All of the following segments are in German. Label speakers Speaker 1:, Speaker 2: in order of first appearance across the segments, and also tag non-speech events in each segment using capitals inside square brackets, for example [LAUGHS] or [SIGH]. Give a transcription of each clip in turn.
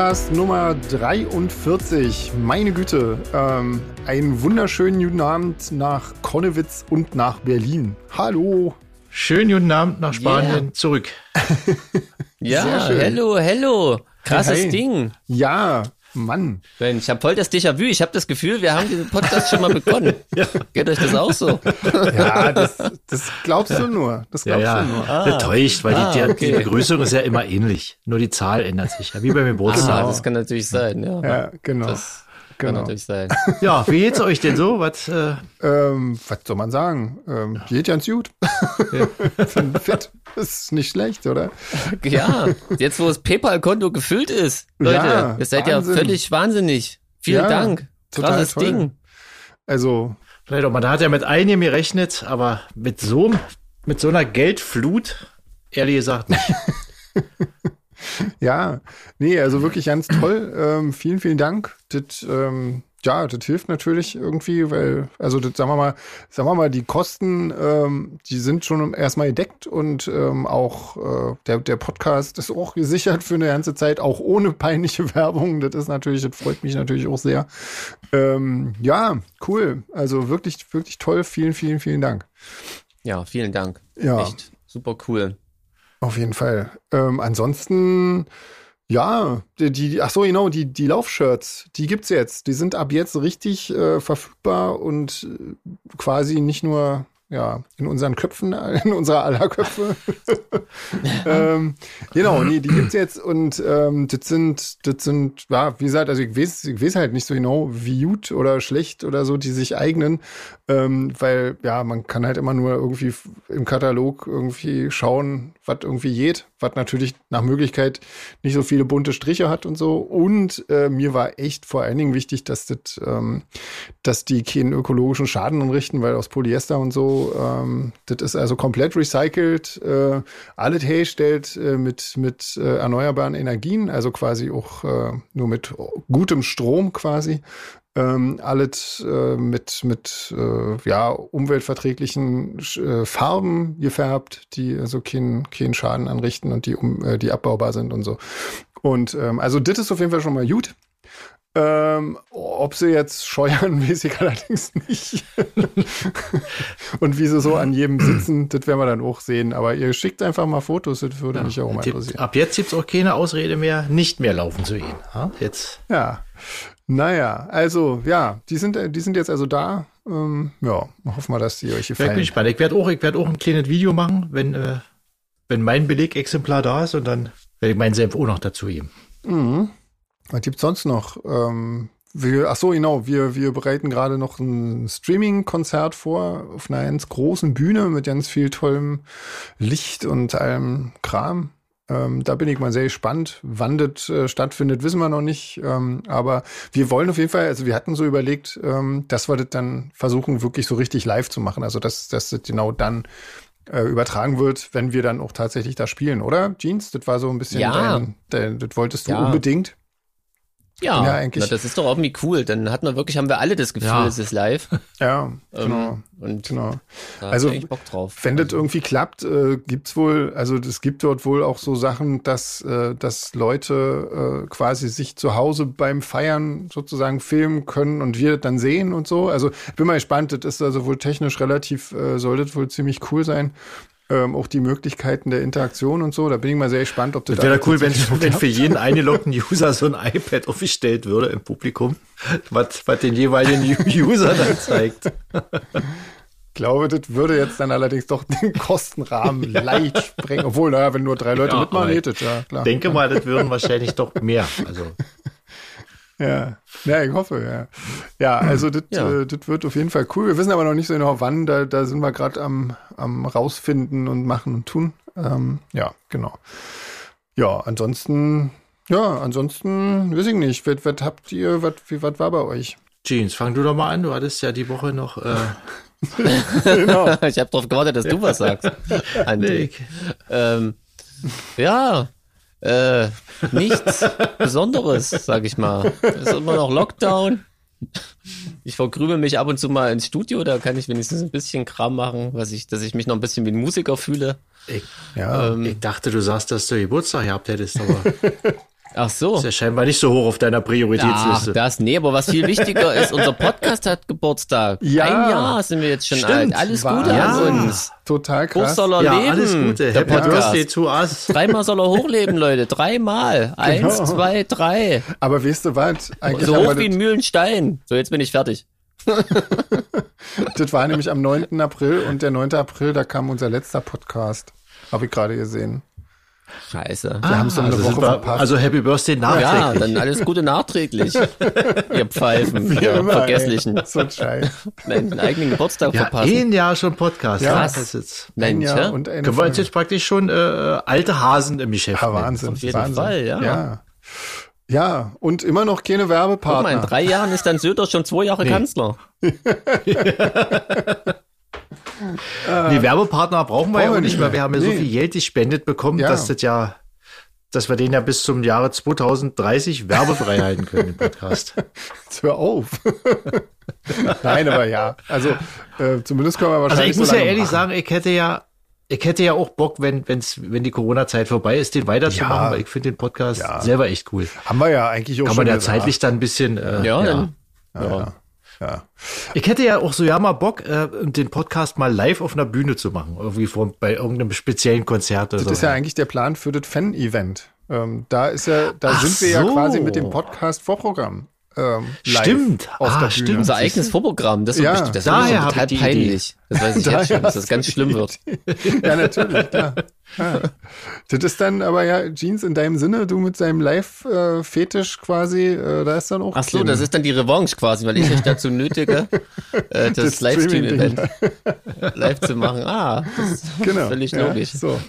Speaker 1: Podcast Nummer 43. Meine Güte, ähm, einen wunderschönen guten Abend nach Konnewitz und nach Berlin. Hallo.
Speaker 2: Schönen guten Abend nach Spanien
Speaker 3: Yeah.
Speaker 2: zurück. [LAUGHS]
Speaker 3: Ja,
Speaker 1: schön.
Speaker 3: hello, hello. Krasses
Speaker 1: Hey, hey.
Speaker 3: Ding.
Speaker 1: Ja, Mann.
Speaker 3: Mensch, ich habe voll das Déjà-vu. Ich habe das Gefühl, wir haben diesen Podcast schon mal begonnen. [LAUGHS] Geht euch das auch so?
Speaker 1: Ja, das, das glaubst du nur. Das
Speaker 2: Ja,
Speaker 1: glaubst
Speaker 2: ja,
Speaker 1: du nur.
Speaker 2: getäuscht, weil
Speaker 3: Ah,
Speaker 2: die, die,
Speaker 3: okay.
Speaker 2: die Begrüßung ist ja immer ähnlich. Nur die Zahl ändert sich. Ja, wie beim
Speaker 3: Ah,
Speaker 2: Geburtstag.
Speaker 3: das kann natürlich sein. Ja,
Speaker 1: Ja, genau.
Speaker 3: das kann
Speaker 1: genau.
Speaker 3: natürlich sein. [LAUGHS]
Speaker 2: Ja, wie geht's euch denn so? Was, äh,
Speaker 1: Ähm, was soll man sagen? Ähm, geht ganz gut. Bin [LAUGHS] Fit. [LAUGHS] Ist nicht schlecht, oder?
Speaker 3: Ja, jetzt wo das PayPal-Konto gefüllt ist, Leute,
Speaker 1: Ja,
Speaker 3: ihr seid
Speaker 1: Wahnsinn.
Speaker 3: ja völlig wahnsinnig. Vielen
Speaker 1: Ja,
Speaker 3: Dank.
Speaker 1: total
Speaker 3: Krasses
Speaker 1: toll.
Speaker 3: Ding.
Speaker 1: Also,
Speaker 2: vielleicht auch, man hat ja mit einigem gerechnet, aber mit so, mit so einer Geldflut, ehrlich gesagt nicht. [LAUGHS]
Speaker 1: Ja, nee, also wirklich ganz toll. Ähm, vielen, vielen Dank. Das, ähm, ja, das hilft natürlich irgendwie, weil, also das, sagen wir mal, sagen wir mal, die Kosten, ähm, die sind schon erstmal gedeckt und ähm, auch äh, der, der Podcast ist auch gesichert für eine ganze Zeit, auch ohne peinliche [LAUGHS] Werbung. Das ist natürlich, das freut mich natürlich auch sehr. Ähm, ja, cool. Also wirklich, wirklich toll. Vielen, vielen, vielen Dank.
Speaker 3: Ja, vielen Dank.
Speaker 1: Ja.
Speaker 3: Echt super cool.
Speaker 1: Auf jeden Fall. Ähm, ansonsten, ja, die, die, ach so, genau, die, die Laufshirts, die gibt's jetzt. Die sind ab jetzt richtig äh, verfügbar und äh, quasi nicht nur ja, in unseren Köpfen, in unserer aller Köpfe. [LAUGHS] ähm, genau, nee, die gibt's jetzt und ähm, das sind, das sind, ja, wie gesagt, also ich weiß, ich weiß halt nicht so genau, wie gut oder schlecht oder so die sich eignen, ähm, weil ja, man kann halt immer nur irgendwie im Katalog irgendwie schauen, was irgendwie geht, was natürlich nach Möglichkeit nicht so viele bunte Striche hat und so. Und äh, mir war echt vor allen Dingen wichtig, dass das, ähm, dass die keinen ökologischen Schaden anrichten, weil aus Polyester und so, ähm, das ist also komplett recycelt, äh, alles hergestellt äh, mit, mit äh, erneuerbaren Energien, also quasi auch äh, nur mit gutem Strom quasi. Ähm, alles äh, mit, mit äh, ja, umweltverträglichen äh, Farben gefärbt, die also keinen keinen Schaden anrichten und die, um, äh, die abbaubar sind und so. Und ähm, also das ist auf jeden Fall schon mal gut. Ähm, ob sie jetzt scheuern, weiß [LAUGHS] ich allerdings nicht. und wie sie so an jedem sitzen, das werden wir dann auch sehen. Aber ihr schickt einfach mal Fotos, das würde mich auch mal interessieren.
Speaker 2: Ab jetzt gibt's auch keine Ausrede mehr, nicht mehr laufen zu gehen. Ja, jetzt.
Speaker 1: Ja. Naja, also ja, die sind, die sind jetzt also da. Ähm, ja, hoffen wir, dass die euch
Speaker 2: Ja, ich bin
Speaker 1: gefallen.
Speaker 2: gespannt. Ich werde auch, ich werde auch ein kleines Video machen, wenn, äh, wenn mein Belegexemplar da ist und dann werde ich meinen Senf auch noch dazu geben.
Speaker 1: Mhm. Was gibt's sonst noch? Ähm, wir, ach so, genau, wir, wir bereiten gerade noch ein Streaming-Konzert vor auf einer ganz großen Bühne mit ganz viel tollem Licht und allem Kram. Ähm, da bin ich mal sehr gespannt. Wann das äh, stattfindet, wissen wir noch nicht. Ähm, aber wir wollen auf jeden Fall, also wir hatten so überlegt, ähm, dass wir das dann versuchen, wirklich so richtig live zu machen. Also dass, dass das genau dann äh, übertragen wird, wenn wir dann auch tatsächlich da spielen, oder? Jeans, das war so ein bisschen
Speaker 3: Ja.
Speaker 1: dein, dein, das wolltest du
Speaker 3: Ja.
Speaker 1: unbedingt.
Speaker 3: Ja,
Speaker 1: Ja, eigentlich-
Speaker 3: na, das ist doch irgendwie cool. Dann hat man wirklich, haben wir alle das Gefühl,
Speaker 2: Ja.
Speaker 3: es ist live. [LAUGHS]
Speaker 1: Ja, genau.
Speaker 3: Ähm, und
Speaker 1: genau. Also,
Speaker 3: Bock drauf.
Speaker 1: Wenn das
Speaker 3: Also,
Speaker 1: irgendwie klappt, äh, gibt's wohl, also es gibt dort wohl auch so Sachen, dass, äh, dass Leute äh, quasi sich zu Hause beim Feiern sozusagen filmen können und wir das dann sehen und so. Also ich bin mal gespannt, das ist also wohl technisch relativ, äh, soll das wohl ziemlich cool sein. Ähm, auch die Möglichkeiten der Interaktion und so. Da bin ich mal sehr gespannt, ob das
Speaker 2: Das wäre
Speaker 1: alles
Speaker 2: cool, wenn, wenn für jeden eingeloggten User so ein iPad aufgestellt würde im Publikum, was, was den jeweiligen User dann zeigt.
Speaker 1: Ich glaube, das würde jetzt dann allerdings doch den Kostenrahmen [LAUGHS] leicht sprengen. Obwohl, naja, wenn nur drei Leute
Speaker 2: Ja,
Speaker 1: mitmachen, das, ja klar.
Speaker 2: denke mal, das würden wahrscheinlich doch mehr. Also,
Speaker 1: Ja, ja, ich hoffe, ja. Ja, also das,
Speaker 3: Ja.
Speaker 1: äh, wird auf jeden Fall cool. Wir wissen aber noch nicht so genau, wann. Da, da sind wir gerade am, am rausfinden und machen und tun. Ähm, ja, genau. Ja, ansonsten, ja, ansonsten weiß ich nicht. Was, was habt ihr, was, wie, was war bei euch?
Speaker 2: Jeans, fang du doch mal an. Du hattest ja die Woche noch. Äh, [LAUGHS]
Speaker 1: Genau.
Speaker 3: ich habe darauf gewartet, dass du was sagst. André. [LAUGHS]
Speaker 2: nee,
Speaker 3: Ähm, ja, äh, nichts Besonderes, sag ich mal. Es ist immer noch Lockdown. Ich vergrübe mich ab und zu mal ins Studio, da kann ich wenigstens ein bisschen Kram machen, was ich, dass ich mich noch ein bisschen wie ein Musiker fühle.
Speaker 2: ich,
Speaker 1: Ja,
Speaker 3: Ähm,
Speaker 2: ich dachte, du sagst, dass du Geburtstag gehabt hättest, aber [LAUGHS]
Speaker 3: Ach so.
Speaker 2: Ist ja scheinbar nicht so hoch auf deiner
Speaker 3: Ach,
Speaker 2: Prioritätsliste.
Speaker 3: das, nee, aber was viel wichtiger ist, unser Podcast hat Geburtstag. [LAUGHS]
Speaker 1: Ja.
Speaker 3: Ein Jahr sind wir jetzt schon
Speaker 2: Stimmt.
Speaker 3: alt. Alles Gute
Speaker 1: Wahnsinn.
Speaker 3: an uns.
Speaker 1: Total
Speaker 3: Hoch
Speaker 1: krass.
Speaker 3: soll er
Speaker 2: ja,
Speaker 3: leben.
Speaker 2: alles Gute.
Speaker 3: Der
Speaker 2: Happy
Speaker 3: Podcast.
Speaker 2: Birthday to us.
Speaker 3: Dreimal soll er hochleben, Leute. Dreimal. Eins,
Speaker 1: Genau.
Speaker 3: zwei, drei.
Speaker 1: Aber weißt du was? Eigentlich
Speaker 3: So hoch wie ein Mühlenstein. So, jetzt bin ich fertig. [LAUGHS]
Speaker 1: das war nämlich am 9. April und der 9. April, da kam unser letzter Podcast. Habe ich gerade gesehen.
Speaker 3: Scheiße.
Speaker 1: Wir haben es um eine
Speaker 2: Also, wir,
Speaker 1: verpasst.
Speaker 2: also Happy Birthday
Speaker 3: ja,
Speaker 2: nachträglich.
Speaker 3: dann alles Gute nachträglich. [LAUGHS] Ihr Pfeifen,
Speaker 1: Wie
Speaker 3: ihr
Speaker 1: immer,
Speaker 3: Vergesslichen.
Speaker 1: Ey. So ein Scheiß.
Speaker 3: Nein, den eigenen Geburtstag
Speaker 2: Ja,
Speaker 3: verpassen.
Speaker 2: ein Jahr schon Podcast.
Speaker 1: Ja.
Speaker 2: das ist jetzt,
Speaker 1: Ein
Speaker 3: Mensch,
Speaker 1: Jahr
Speaker 3: ja?
Speaker 1: und eine
Speaker 2: wir uns
Speaker 1: Folge.
Speaker 2: jetzt praktisch schon äh, alte Hasen im Geschäft
Speaker 1: Ja. Wahnsinn.
Speaker 3: Auf jeden
Speaker 1: Wahnsinn.
Speaker 3: Fall, ja.
Speaker 1: ja. Ja, und immer noch keine
Speaker 3: Guck mal, in
Speaker 1: Werbepartner.
Speaker 3: drei Jahren ist dann Söder schon zwei Jahre
Speaker 2: Nee.
Speaker 3: Kanzler. [LAUGHS] [LAUGHS]
Speaker 2: Die Werbepartner brauchen wir ja auch nicht mehr. Wir haben ja so
Speaker 1: Nee.
Speaker 2: viel Geld gespendet bekommen,
Speaker 1: Ja.
Speaker 2: dass das ja, dass wir den ja bis zum Jahre 2030 werbefrei [LAUGHS] halten können, den Podcast.
Speaker 1: Jetzt hör auf. [LAUGHS] Nein, aber ja. Also äh, zumindest können wir
Speaker 2: Also
Speaker 1: wahrscheinlich
Speaker 2: ich muss
Speaker 1: so
Speaker 2: ja ehrlich
Speaker 1: machen.
Speaker 2: sagen, ich hätte ja, ich hätte ja auch Bock, wenn, wenn's, wenn die Corona-Zeit vorbei ist, den weiterzumachen,
Speaker 1: Ja.
Speaker 2: weil ich finde den Podcast
Speaker 1: Ja.
Speaker 2: selber echt cool.
Speaker 1: Haben wir ja eigentlich auch
Speaker 2: Kann
Speaker 1: schon
Speaker 2: man ja
Speaker 1: gesagt.
Speaker 2: zeitlich dann ein bisschen, äh,
Speaker 3: Ja.
Speaker 1: Ja, ja. Ja.
Speaker 2: Ich hätte ja auch so ja mal Bock, äh, den Podcast mal live auf einer Bühne zu machen. Irgendwie vor, bei irgendeinem speziellen Konzert oder
Speaker 1: Das
Speaker 2: so.
Speaker 1: ist ja eigentlich der Plan für das Fan-Event. Ähm, da ist ja, da
Speaker 2: Ach
Speaker 1: sind wir ja
Speaker 2: so.
Speaker 1: quasi mit dem Podcast-Vorprogramm. Ähm, live
Speaker 2: Stimmt.
Speaker 1: Auf
Speaker 2: Ah,
Speaker 1: der
Speaker 2: stimmt.
Speaker 3: Unser eigenes Vorprogramm. Das,
Speaker 1: Ja.
Speaker 3: ja, das ist
Speaker 2: Daher
Speaker 3: total peinlich. Das weiß ich [LAUGHS] jetzt schon, dass das ganz [LAUGHS] schlimm wird. [LAUGHS]
Speaker 1: Ja, natürlich, klar. Ja. Das ist dann aber ja, Jeans, in deinem Sinne, du mit seinem Live-Fetisch quasi, äh, da ist dann auch
Speaker 3: Ach so,
Speaker 1: kein-
Speaker 3: das ist dann die Revanche quasi, weil ich euch dazu nötige, äh, das,
Speaker 1: Das
Speaker 3: Livestream-Event live zu machen. Ah, das ist
Speaker 1: genau.
Speaker 3: völlig
Speaker 1: ja,
Speaker 3: logisch.
Speaker 1: So.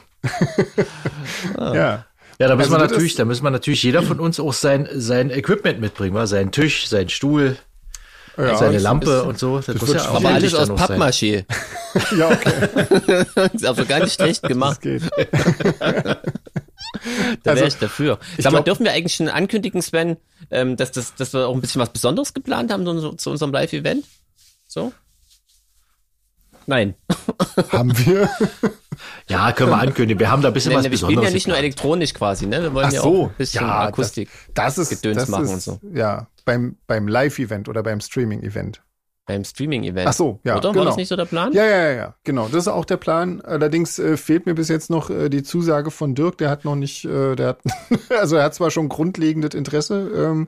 Speaker 1: Ja.
Speaker 2: Ja, da müssen
Speaker 1: Also
Speaker 2: wir
Speaker 1: das
Speaker 2: natürlich,
Speaker 1: ist-
Speaker 2: da müssen wir natürlich jeder von uns auch sein, sein Equipment mitbringen, wa? seinen Tisch, seinen Stuhl,
Speaker 1: Ja,
Speaker 2: seine
Speaker 1: das-
Speaker 2: Lampe und so. Das, muss
Speaker 1: wird
Speaker 2: ja
Speaker 3: Aber alles aus. Pappmaché. [LAUGHS]
Speaker 1: Ja, okay. [LAUGHS]
Speaker 3: ist also gar nicht schlecht
Speaker 1: Das
Speaker 3: gemacht.
Speaker 1: geht.
Speaker 3: Da wäre
Speaker 1: Also,
Speaker 3: ich dafür.
Speaker 1: ich
Speaker 3: Sag mal,
Speaker 1: glaub-
Speaker 3: dürfen wir eigentlich schon ankündigen, Sven, ähm, dass, das, dass wir auch ein bisschen was Besonderes geplant haben zu, zu unserem Live-Event? So? Nein. [LAUGHS]
Speaker 1: Haben wir.
Speaker 2: Ja, können wir ankündigen. Wir haben da ein bisschen
Speaker 3: Nein,
Speaker 2: was
Speaker 3: wir spielen
Speaker 2: Besonderes.
Speaker 3: ja nicht nur elektronisch quasi, ne? Wir wollen
Speaker 1: Ach
Speaker 3: ja
Speaker 1: so,
Speaker 3: auch ein bisschen
Speaker 1: ja,
Speaker 3: Akustik.
Speaker 1: Das ist,
Speaker 3: Gedöns
Speaker 1: das
Speaker 3: machen
Speaker 1: ist,
Speaker 3: und so.
Speaker 1: Ja, beim, beim Live-Event oder beim Streaming-Event.
Speaker 3: Beim Streaming-Event.
Speaker 1: Ach so, ja,
Speaker 3: Oder? War
Speaker 1: genau.
Speaker 3: das nicht so der Plan?
Speaker 1: Ja, ja, ja, ja, genau. Das ist auch der Plan. Allerdings äh, fehlt mir bis jetzt noch äh, die Zusage von Dirk. Der hat noch nicht, äh, der hat, [LAUGHS] also er hat zwar schon grundlegendes Interesse ähm,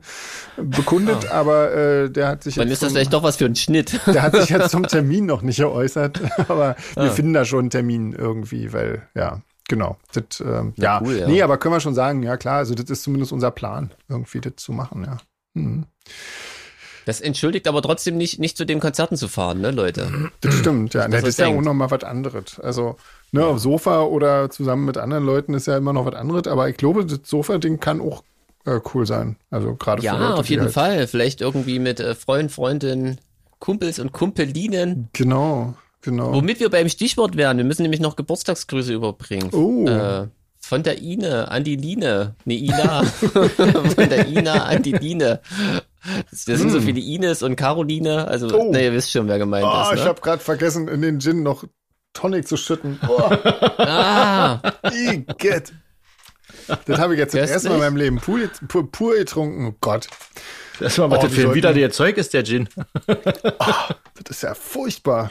Speaker 1: bekundet, aber äh, der hat sich
Speaker 3: Dann ist das
Speaker 1: zum-
Speaker 3: vielleicht doch was für ein Schnitt.
Speaker 1: der hat sich jetzt [LAUGHS] zum Termin noch nicht geäußert, [LAUGHS] aber wir
Speaker 3: Ah.
Speaker 1: finden da schon einen Termin irgendwie, weil, ja, genau. Das, ähm, ja.
Speaker 3: cool, ja.
Speaker 1: nee, aber können wir schon sagen, ja klar, also das ist zumindest unser Plan, irgendwie das zu machen, ja. Mhm.
Speaker 3: Das entschuldigt aber trotzdem nicht, nicht zu den Konzerten zu fahren, ne, Leute?
Speaker 1: Das stimmt, ja. Das
Speaker 3: man
Speaker 1: ist ja auch
Speaker 3: denkt.
Speaker 1: noch mal was anderes. Also, ne, auf Sofa oder zusammen mit anderen Leuten ist ja immer noch was anderes, aber ich glaube, das Sofa-Ding kann auch äh, cool sein. Also gerade für
Speaker 3: Ja,
Speaker 1: Leute,
Speaker 3: auf jeden
Speaker 1: halt,
Speaker 3: Fall. Vielleicht irgendwie mit äh, Freund, Freundin, Kumpels und Kumpelinen.
Speaker 1: Genau, genau.
Speaker 3: Womit wir beim Stichwort wären. Wir müssen nämlich noch Geburtstagsgrüße überbringen.
Speaker 1: Oh.
Speaker 3: Äh, von der Ine an die Line. Ne, Ina. [LAUGHS] von der Ina an die Line. Das sind so viele Ines und Caroline. Also,
Speaker 1: Hm. Oh.
Speaker 3: ne, ihr wisst schon, wer gemeint
Speaker 1: Oh,
Speaker 3: ist.
Speaker 1: ich
Speaker 3: Ne?
Speaker 1: habe gerade vergessen, in den Gin noch Tonic zu schütten. Oh,
Speaker 3: Ah, [LAUGHS]
Speaker 1: Igitt. Das habe ich jetzt das erste Mal in meinem Leben pur, pur, pur getrunken. Oh Gott,
Speaker 2: Das war
Speaker 1: Oh,
Speaker 2: das für wieder der Zeug ist, der Gin. [LAUGHS]
Speaker 1: das ist ja furchtbar.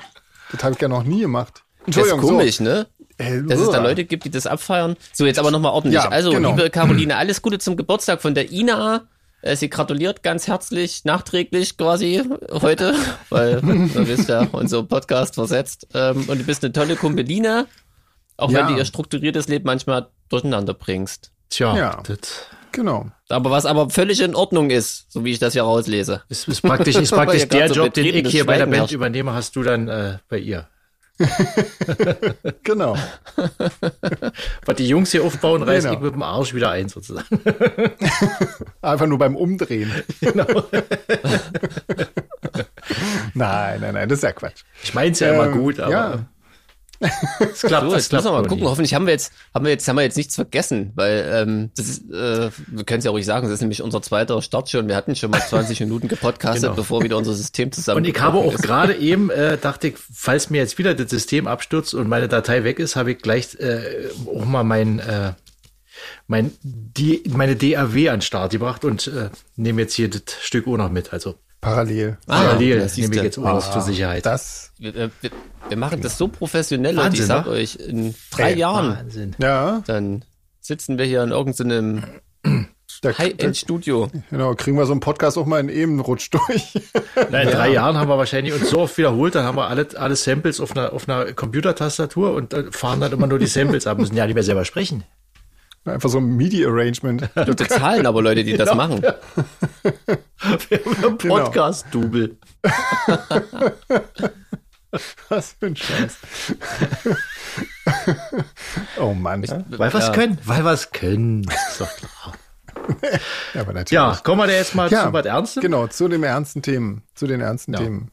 Speaker 1: Das habe ich ja noch nie gemacht.
Speaker 3: das ist
Speaker 1: Entschuldigung,
Speaker 3: komisch, ne?
Speaker 1: so. Äh,
Speaker 3: Dass es da. Leute gibt, die das abfeiern. So, jetzt aber nochmal ordentlich.
Speaker 1: Ja,
Speaker 3: also,
Speaker 1: genau.
Speaker 3: liebe Caroline, alles Gute zum Geburtstag von der Ina. Äh, Sie gratuliert ganz herzlich, nachträglich quasi heute, [LAUGHS] weil, du wisst ja, unser Podcast versetzt. Ähm, und du bist eine tolle Kumpeline, auch
Speaker 1: Ja.
Speaker 3: wenn du ihr strukturiertes Leben manchmal durcheinander bringst.
Speaker 2: Tja,
Speaker 1: Ja.
Speaker 2: das
Speaker 1: Genau.
Speaker 3: Aber was aber völlig in Ordnung ist, so wie ich das hier rauslese.
Speaker 2: ist, ist praktisch, ist praktisch [LAUGHS] der
Speaker 3: so
Speaker 2: Job, den ich hier bei der Band übernehme, hast du dann äh, bei ihr. [LAUGHS]
Speaker 1: Genau.
Speaker 2: Was die Jungs hier aufbauen, reiß
Speaker 1: Genau.
Speaker 2: ich mit dem Arsch wieder ein, sozusagen. [LAUGHS]
Speaker 1: Einfach nur beim Umdrehen.
Speaker 2: Genau. [LAUGHS]
Speaker 1: nein, nein, nein, das ist ja Quatsch.
Speaker 2: Ich mein's ja immer
Speaker 1: Ähm,
Speaker 2: gut, aber
Speaker 1: ja.
Speaker 2: Es klappt,
Speaker 3: So,
Speaker 2: es
Speaker 3: jetzt
Speaker 2: klappt
Speaker 3: müssen wir mal gucken.
Speaker 2: nie.
Speaker 3: Hoffentlich haben wir jetzt, haben wir jetzt, haben wir jetzt nichts vergessen, weil ähm, das ist, äh, wir können es ja ruhig sagen, das ist nämlich unser zweiter Start schon. Wir hatten schon mal 20 [LAUGHS] Minuten gepodcastet,
Speaker 2: Genau.
Speaker 3: bevor wieder unser System zusammen.
Speaker 2: Und ich habe auch gerade eben, äh, dachte ich, falls mir jetzt wieder das System abstürzt und meine Datei weg ist, habe ich gleich äh, auch mal mein, äh, mein, die, meine DAW an den Start gebracht und äh, nehme jetzt hier das Stück auch noch mit. Also
Speaker 1: Parallel.
Speaker 3: Ah,
Speaker 2: parallel
Speaker 3: das
Speaker 2: nehme ich jetzt auch noch zur Sicherheit.
Speaker 1: Das,
Speaker 3: Wir, wir, wir machen das so professionell, Leute. Ich
Speaker 2: Wahnsinn,
Speaker 3: sag
Speaker 2: ne?
Speaker 3: euch, in drei
Speaker 1: Ey,
Speaker 3: Jahren,
Speaker 2: Wahnsinn.
Speaker 1: ja,
Speaker 3: dann sitzen wir hier in irgendeinem High-End-Studio.
Speaker 1: genau, kriegen wir so einen Podcast auch mal in eben Rutsch durch.
Speaker 2: Na, in drei Jahren haben wir wahrscheinlich uns so oft wiederholt, dann haben wir alle, alle Samples auf einer, auf einer Computertastatur und äh, fahren dann immer nur die Samples ab, müssen ja nicht mehr selber sprechen.
Speaker 1: Einfach so ein MIDI-Arrangement. [LAUGHS]
Speaker 3: Wir bezahlen aber Leute, die das machen. [LAUGHS]
Speaker 2: Wir haben einen
Speaker 1: Genau.
Speaker 2: Podcast-Double. [LAUGHS]
Speaker 1: Was für ein Scheiß. oh Mann. Ja,
Speaker 2: Weil wir es
Speaker 3: Ja.
Speaker 2: können. Weil wir es können. Ist doch klar.
Speaker 1: aber natürlich.
Speaker 2: Ja, kommen wir da jetzt mal
Speaker 1: Ja,
Speaker 2: zu was Ernstem?
Speaker 1: Genau, zu den ernsten Themen. Zu den ernsten
Speaker 2: Ja.
Speaker 1: Themen.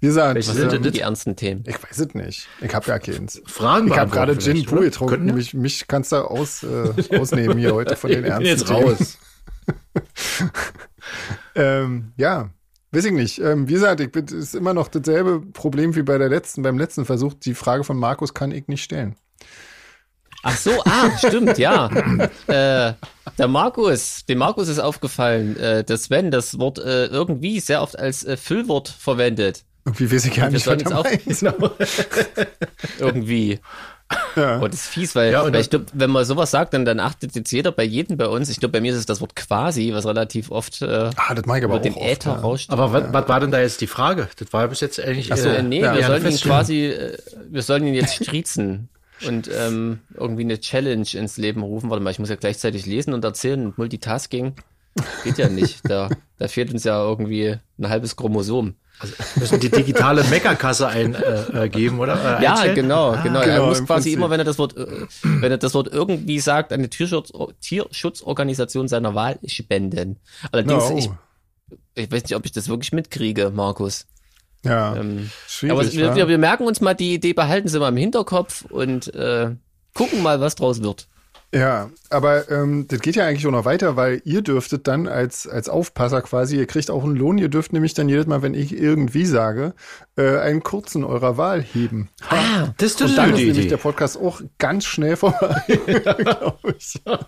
Speaker 1: Wie gesagt,
Speaker 2: Welche
Speaker 3: Was
Speaker 2: sind
Speaker 3: denn die ernsten Themen?
Speaker 1: ich weiß es nicht. Ich habe ja keins.
Speaker 2: Fragen
Speaker 1: Ich habe gerade Gin Pur getrunken.
Speaker 2: Wir?
Speaker 1: Mich, mich kannst du aus, äh, ausnehmen hier heute von den
Speaker 2: Ich bin
Speaker 1: ernsten
Speaker 2: jetzt
Speaker 1: Themen.
Speaker 2: raus. [LAUGHS]
Speaker 1: Ähm, ja, weiß ich nicht. Ähm, wie gesagt, ich bin, ist immer noch dasselbe Problem wie bei der letzten, beim letzten Versuch. Die Frage von Markus kann ich nicht stellen.
Speaker 3: Ach so, ah, stimmt, ja. äh, der Markus, dem Markus ist aufgefallen, äh, dass Sven das Wort äh, irgendwie sehr oft als äh, Füllwort verwendet.
Speaker 1: Irgendwie weiß ich gar
Speaker 3: Wir
Speaker 1: nicht, was er
Speaker 3: jetzt auch-
Speaker 1: meint. [LAUGHS] [LAUGHS]
Speaker 3: Irgendwie.
Speaker 1: Ja.
Speaker 3: Und das ist fies, weil,
Speaker 2: Ja, und
Speaker 3: weil ich glaube, wenn man sowas sagt, dann, dann achtet jetzt jeder bei jedem bei uns. Ich glaube, bei mir ist es das Wort quasi, was relativ oft äh,
Speaker 1: Ah, das mag ich aber
Speaker 3: über
Speaker 1: auch
Speaker 3: den
Speaker 1: oft,
Speaker 3: Äther
Speaker 1: ja.
Speaker 3: rauscht.
Speaker 2: Aber was, was war denn da jetzt die Frage? Das war ja bis jetzt eigentlich.
Speaker 1: Ach so,
Speaker 3: Äh, nee,
Speaker 1: ja,
Speaker 3: wir
Speaker 1: ja,
Speaker 3: sollen ihn quasi, äh, wir sollen ihn jetzt striezen und ähm, irgendwie eine Challenge ins Leben rufen. Warte mal, ich muss ja gleichzeitig lesen und erzählen und Multitasking geht ja nicht. Da, da fehlt uns ja irgendwie ein halbes Chromosom.
Speaker 2: Also müssen die digitale Meckerkasse eingeben, äh, geben, oder? Äh,
Speaker 3: Ja, genau, genau.
Speaker 1: genau,
Speaker 3: er muss
Speaker 1: im
Speaker 3: quasi
Speaker 1: Prinzip.
Speaker 3: immer, wenn er das Wort, äh, wenn er das Wort irgendwie sagt, eine Tierschutz, Tierschutzorganisation seiner Wahl spenden. Allerdings,
Speaker 1: No.
Speaker 3: ich, ich weiß nicht, ob ich das wirklich mitkriege, Markus.
Speaker 1: Ja,
Speaker 3: Ähm,
Speaker 1: schwierig.
Speaker 3: aber wir, wir, wir merken uns mal die Idee, behalten sie mal im Hinterkopf und äh, gucken mal, was draus wird.
Speaker 1: Ja, aber ähm, das geht ja eigentlich auch noch weiter, weil ihr dürftet dann als, als Aufpasser quasi, ihr kriegt auch einen Lohn, ihr dürft nämlich dann jedes Mal, wenn ich irgendwie sage, äh, einen kurzen eurer Wahl heben.
Speaker 2: Ah, das ist
Speaker 1: Und dann ist nämlich
Speaker 2: Idee.
Speaker 1: der Podcast auch ganz schnell vorbei, [LAUGHS] glaube ich.
Speaker 2: Da,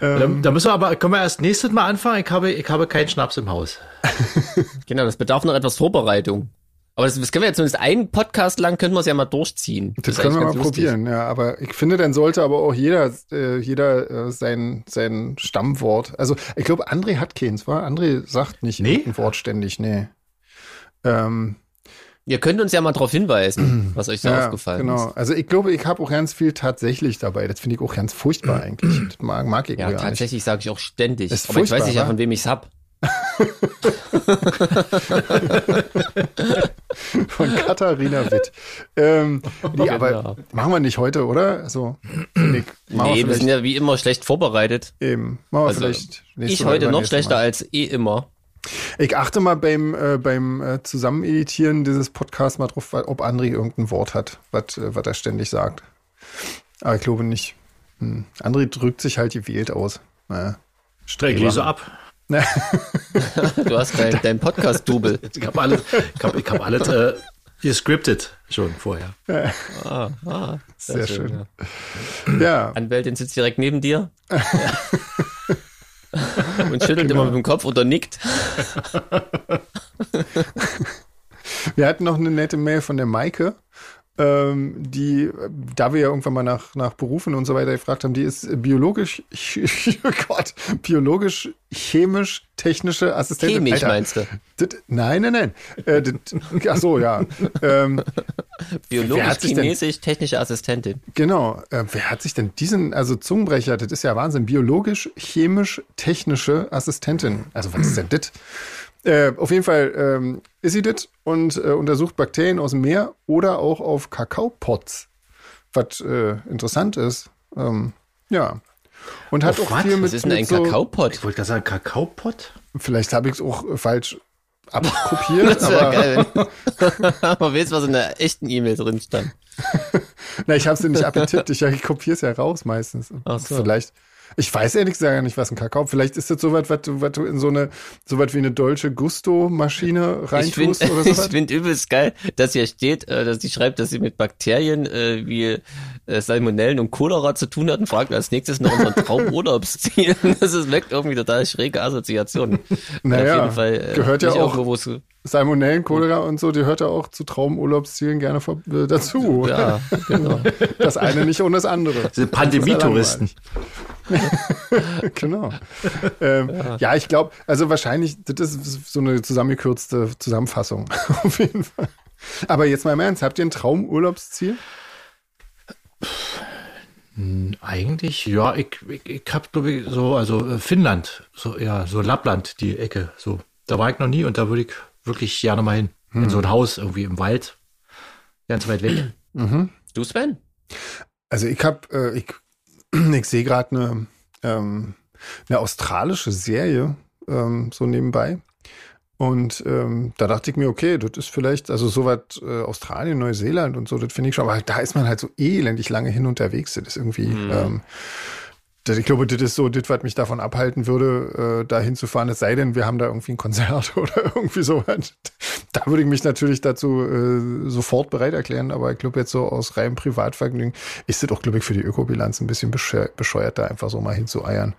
Speaker 2: [LAUGHS] da müssen wir aber, können wir erst nächstes Mal anfangen? Ich habe, ich habe keinen Schnaps im Haus. [LAUGHS]
Speaker 3: Genau, das bedarf noch etwas Vorbereitung. Aber das, das können wir jetzt zumindest einen Podcast lang, können wir es ja mal durchziehen.
Speaker 1: Das,
Speaker 3: ist
Speaker 1: können wir mal
Speaker 3: lustig.
Speaker 1: probieren, ja. Aber ich finde, dann sollte aber auch jeder, äh, jeder äh, sein, sein Stammwort. Also ich glaube, André hat keins, war? André sagt nicht
Speaker 2: Nee?
Speaker 1: ein Wort ständig, nee. Ähm,
Speaker 3: Ihr könnt uns ja mal darauf hinweisen, [CLEARS THROAT] was euch so
Speaker 1: ja,
Speaker 3: aufgefallen
Speaker 1: genau.
Speaker 3: ist.
Speaker 1: Also ich glaube, ich habe auch ganz viel tatsächlich dabei. Das finde ich auch ganz furchtbar [CLEARS THROAT] eigentlich. Das mag, mag ich
Speaker 3: Ja,
Speaker 1: gar nicht.
Speaker 3: tatsächlich sage ich auch ständig.
Speaker 1: Ist
Speaker 3: Aber ich weiß nicht ja, von wem ich's hab. [LAUGHS] [LAUGHS]
Speaker 1: Von Katharina Witt. ähm, nee, aber machen wir nicht heute, oder? Also, finde ich, machen
Speaker 3: Nee, wir
Speaker 1: wir
Speaker 3: sind ja wie immer schlecht vorbereitet.
Speaker 1: eben. Machen wir
Speaker 3: Also,
Speaker 1: vielleicht
Speaker 3: Ich
Speaker 1: Mal,
Speaker 3: heute noch schlechter
Speaker 1: Mal.
Speaker 3: als eh immer.
Speaker 1: Ich achte mal beim, äh, beim äh, Zusammeneditieren dieses Podcasts mal drauf, ob André irgendein Wort hat, was äh, er ständig sagt. Aber ich glaube nicht. Hm. André drückt sich halt gewählt aus. Naja.
Speaker 2: Ich lese ab. [LAUGHS]
Speaker 3: Du hast [LAUGHS] dein, dein Podcast-Double.
Speaker 2: Ich habe alles, ich habe, ich habe alles äh, gescriptet schon vorher.
Speaker 3: Ah, ah,
Speaker 1: Sehr schön.
Speaker 3: ja.
Speaker 1: Ja,
Speaker 3: Anwältin sitzt direkt neben dir. [LAUGHS] Und schüttelt immer mit dem Kopf oder nickt.
Speaker 1: wir hatten noch eine nette Mail von der Maike. Ähm, die, da wir ja irgendwann mal nach, nach Berufen und so weiter gefragt haben, die ist biologisch, [LAUGHS] oh Gott, biologisch, chemisch, technische Assistentin.
Speaker 3: Chemisch
Speaker 1: Alter,
Speaker 3: meinst du?
Speaker 1: das, nein, nein, nein. Äh, das, ach so, ja. Ähm, Wer
Speaker 3: Biologisch,
Speaker 1: hat sich denn-
Speaker 3: chinesisch, technische Assistentin.
Speaker 1: Genau. Äh, wer hat sich denn diesen, also Zungenbrecher, das ist ja Wahnsinn. Biologisch, chemisch, technische Assistentin. Also was ist denn das? Äh, auf jeden Fall ähm, ist sie das und äh, untersucht Bakterien aus dem Meer oder auch auf Kakaopots. Was äh, interessant ist. Ähm, ja. Und hat
Speaker 2: Auf
Speaker 1: auch
Speaker 2: was?
Speaker 1: viel mit,
Speaker 3: Was ist denn ein
Speaker 1: so?
Speaker 2: Ich wollte gerade sagen, Kakaopott?
Speaker 1: Vielleicht habe ich es auch äh, falsch abkopiert, [LAUGHS]
Speaker 3: Das
Speaker 1: aber
Speaker 3: geil, wenn man weiß, was in der echten E-Mail drin stand. [LAUGHS]
Speaker 1: na, ich habe es nicht [LAUGHS] abgetippt. Ich, ich kopiere es ja raus meistens.
Speaker 3: Ach so.
Speaker 1: Vielleicht. Ich weiß ehrlich gesagt gar nicht, was ein Kakao. Vielleicht ist das so was, was du, in so eine, so was wie eine deutsche Gusto-Maschine
Speaker 3: Ich
Speaker 1: reintust
Speaker 3: finde
Speaker 1: oder [LAUGHS]
Speaker 3: ich
Speaker 1: sowas.
Speaker 3: find übelst geil, dass hier steht, äh, dass sie schreibt, dass sie mit Bakterien äh, wie äh, Salmonellen und Cholera zu tun hat und fragt als nächstes nach unserem Traumurlaubsziel. [LAUGHS] [LAUGHS] Das ist weckt irgendwie total schräge Assoziationen.
Speaker 1: Naja,
Speaker 3: Auf jeden Fall äh,
Speaker 1: gehört ja auch-
Speaker 3: irgendwo, wo es-
Speaker 1: Salmonellen, Cholera und so, die hört ja auch zu Traumurlaubszielen gerne vor, äh, dazu.
Speaker 3: Ja, genau. [LAUGHS]
Speaker 1: Das eine nicht ohne das andere.
Speaker 2: Das sind Pandemietouristen. [LAUGHS]
Speaker 1: genau. Ähm, ja. ich glaube, also wahrscheinlich, das ist so eine zusammengekürzte Zusammenfassung. [LAUGHS] Auf jeden Fall. Aber jetzt mal im Ernst, habt ihr ein Traumurlaubsziel?
Speaker 2: Eigentlich, ja, ich, ich, ich hab, glaube ich, so, also äh, Finnland, so, ja, so Lappland, die Ecke, so. Da war ich noch nie und da würde ich wirklich gerne mal hin. In so ein Haus irgendwie im Wald. Ganz weit weg. [CLEARS THROAT]
Speaker 3: Du, Sven?
Speaker 1: Also ich habe, äh, ich, [CLEARS THROAT] ich sehe gerade eine, ähm, eine australische Serie ähm, so nebenbei. Und ähm, da dachte ich mir, okay, das ist vielleicht, also so was äh, Australien, Neuseeland und so, das finde ich schon, aber da ist man halt so elendig lange hin unterwegs. Das ist irgendwie, ähm, das, ich glaube, das ist so, das, was mich davon abhalten würde, äh, da hinzufahren, es sei denn, wir haben da irgendwie ein Konzert [LAUGHS] oder irgendwie sowas. Da würde ich mich natürlich dazu äh, sofort bereit erklären, aber ich glaube jetzt so aus reinem Privatvergnügen ist das auch, glaube ich, für die Ökobilanz ein bisschen bescheuert, da einfach so mal hinzueiern.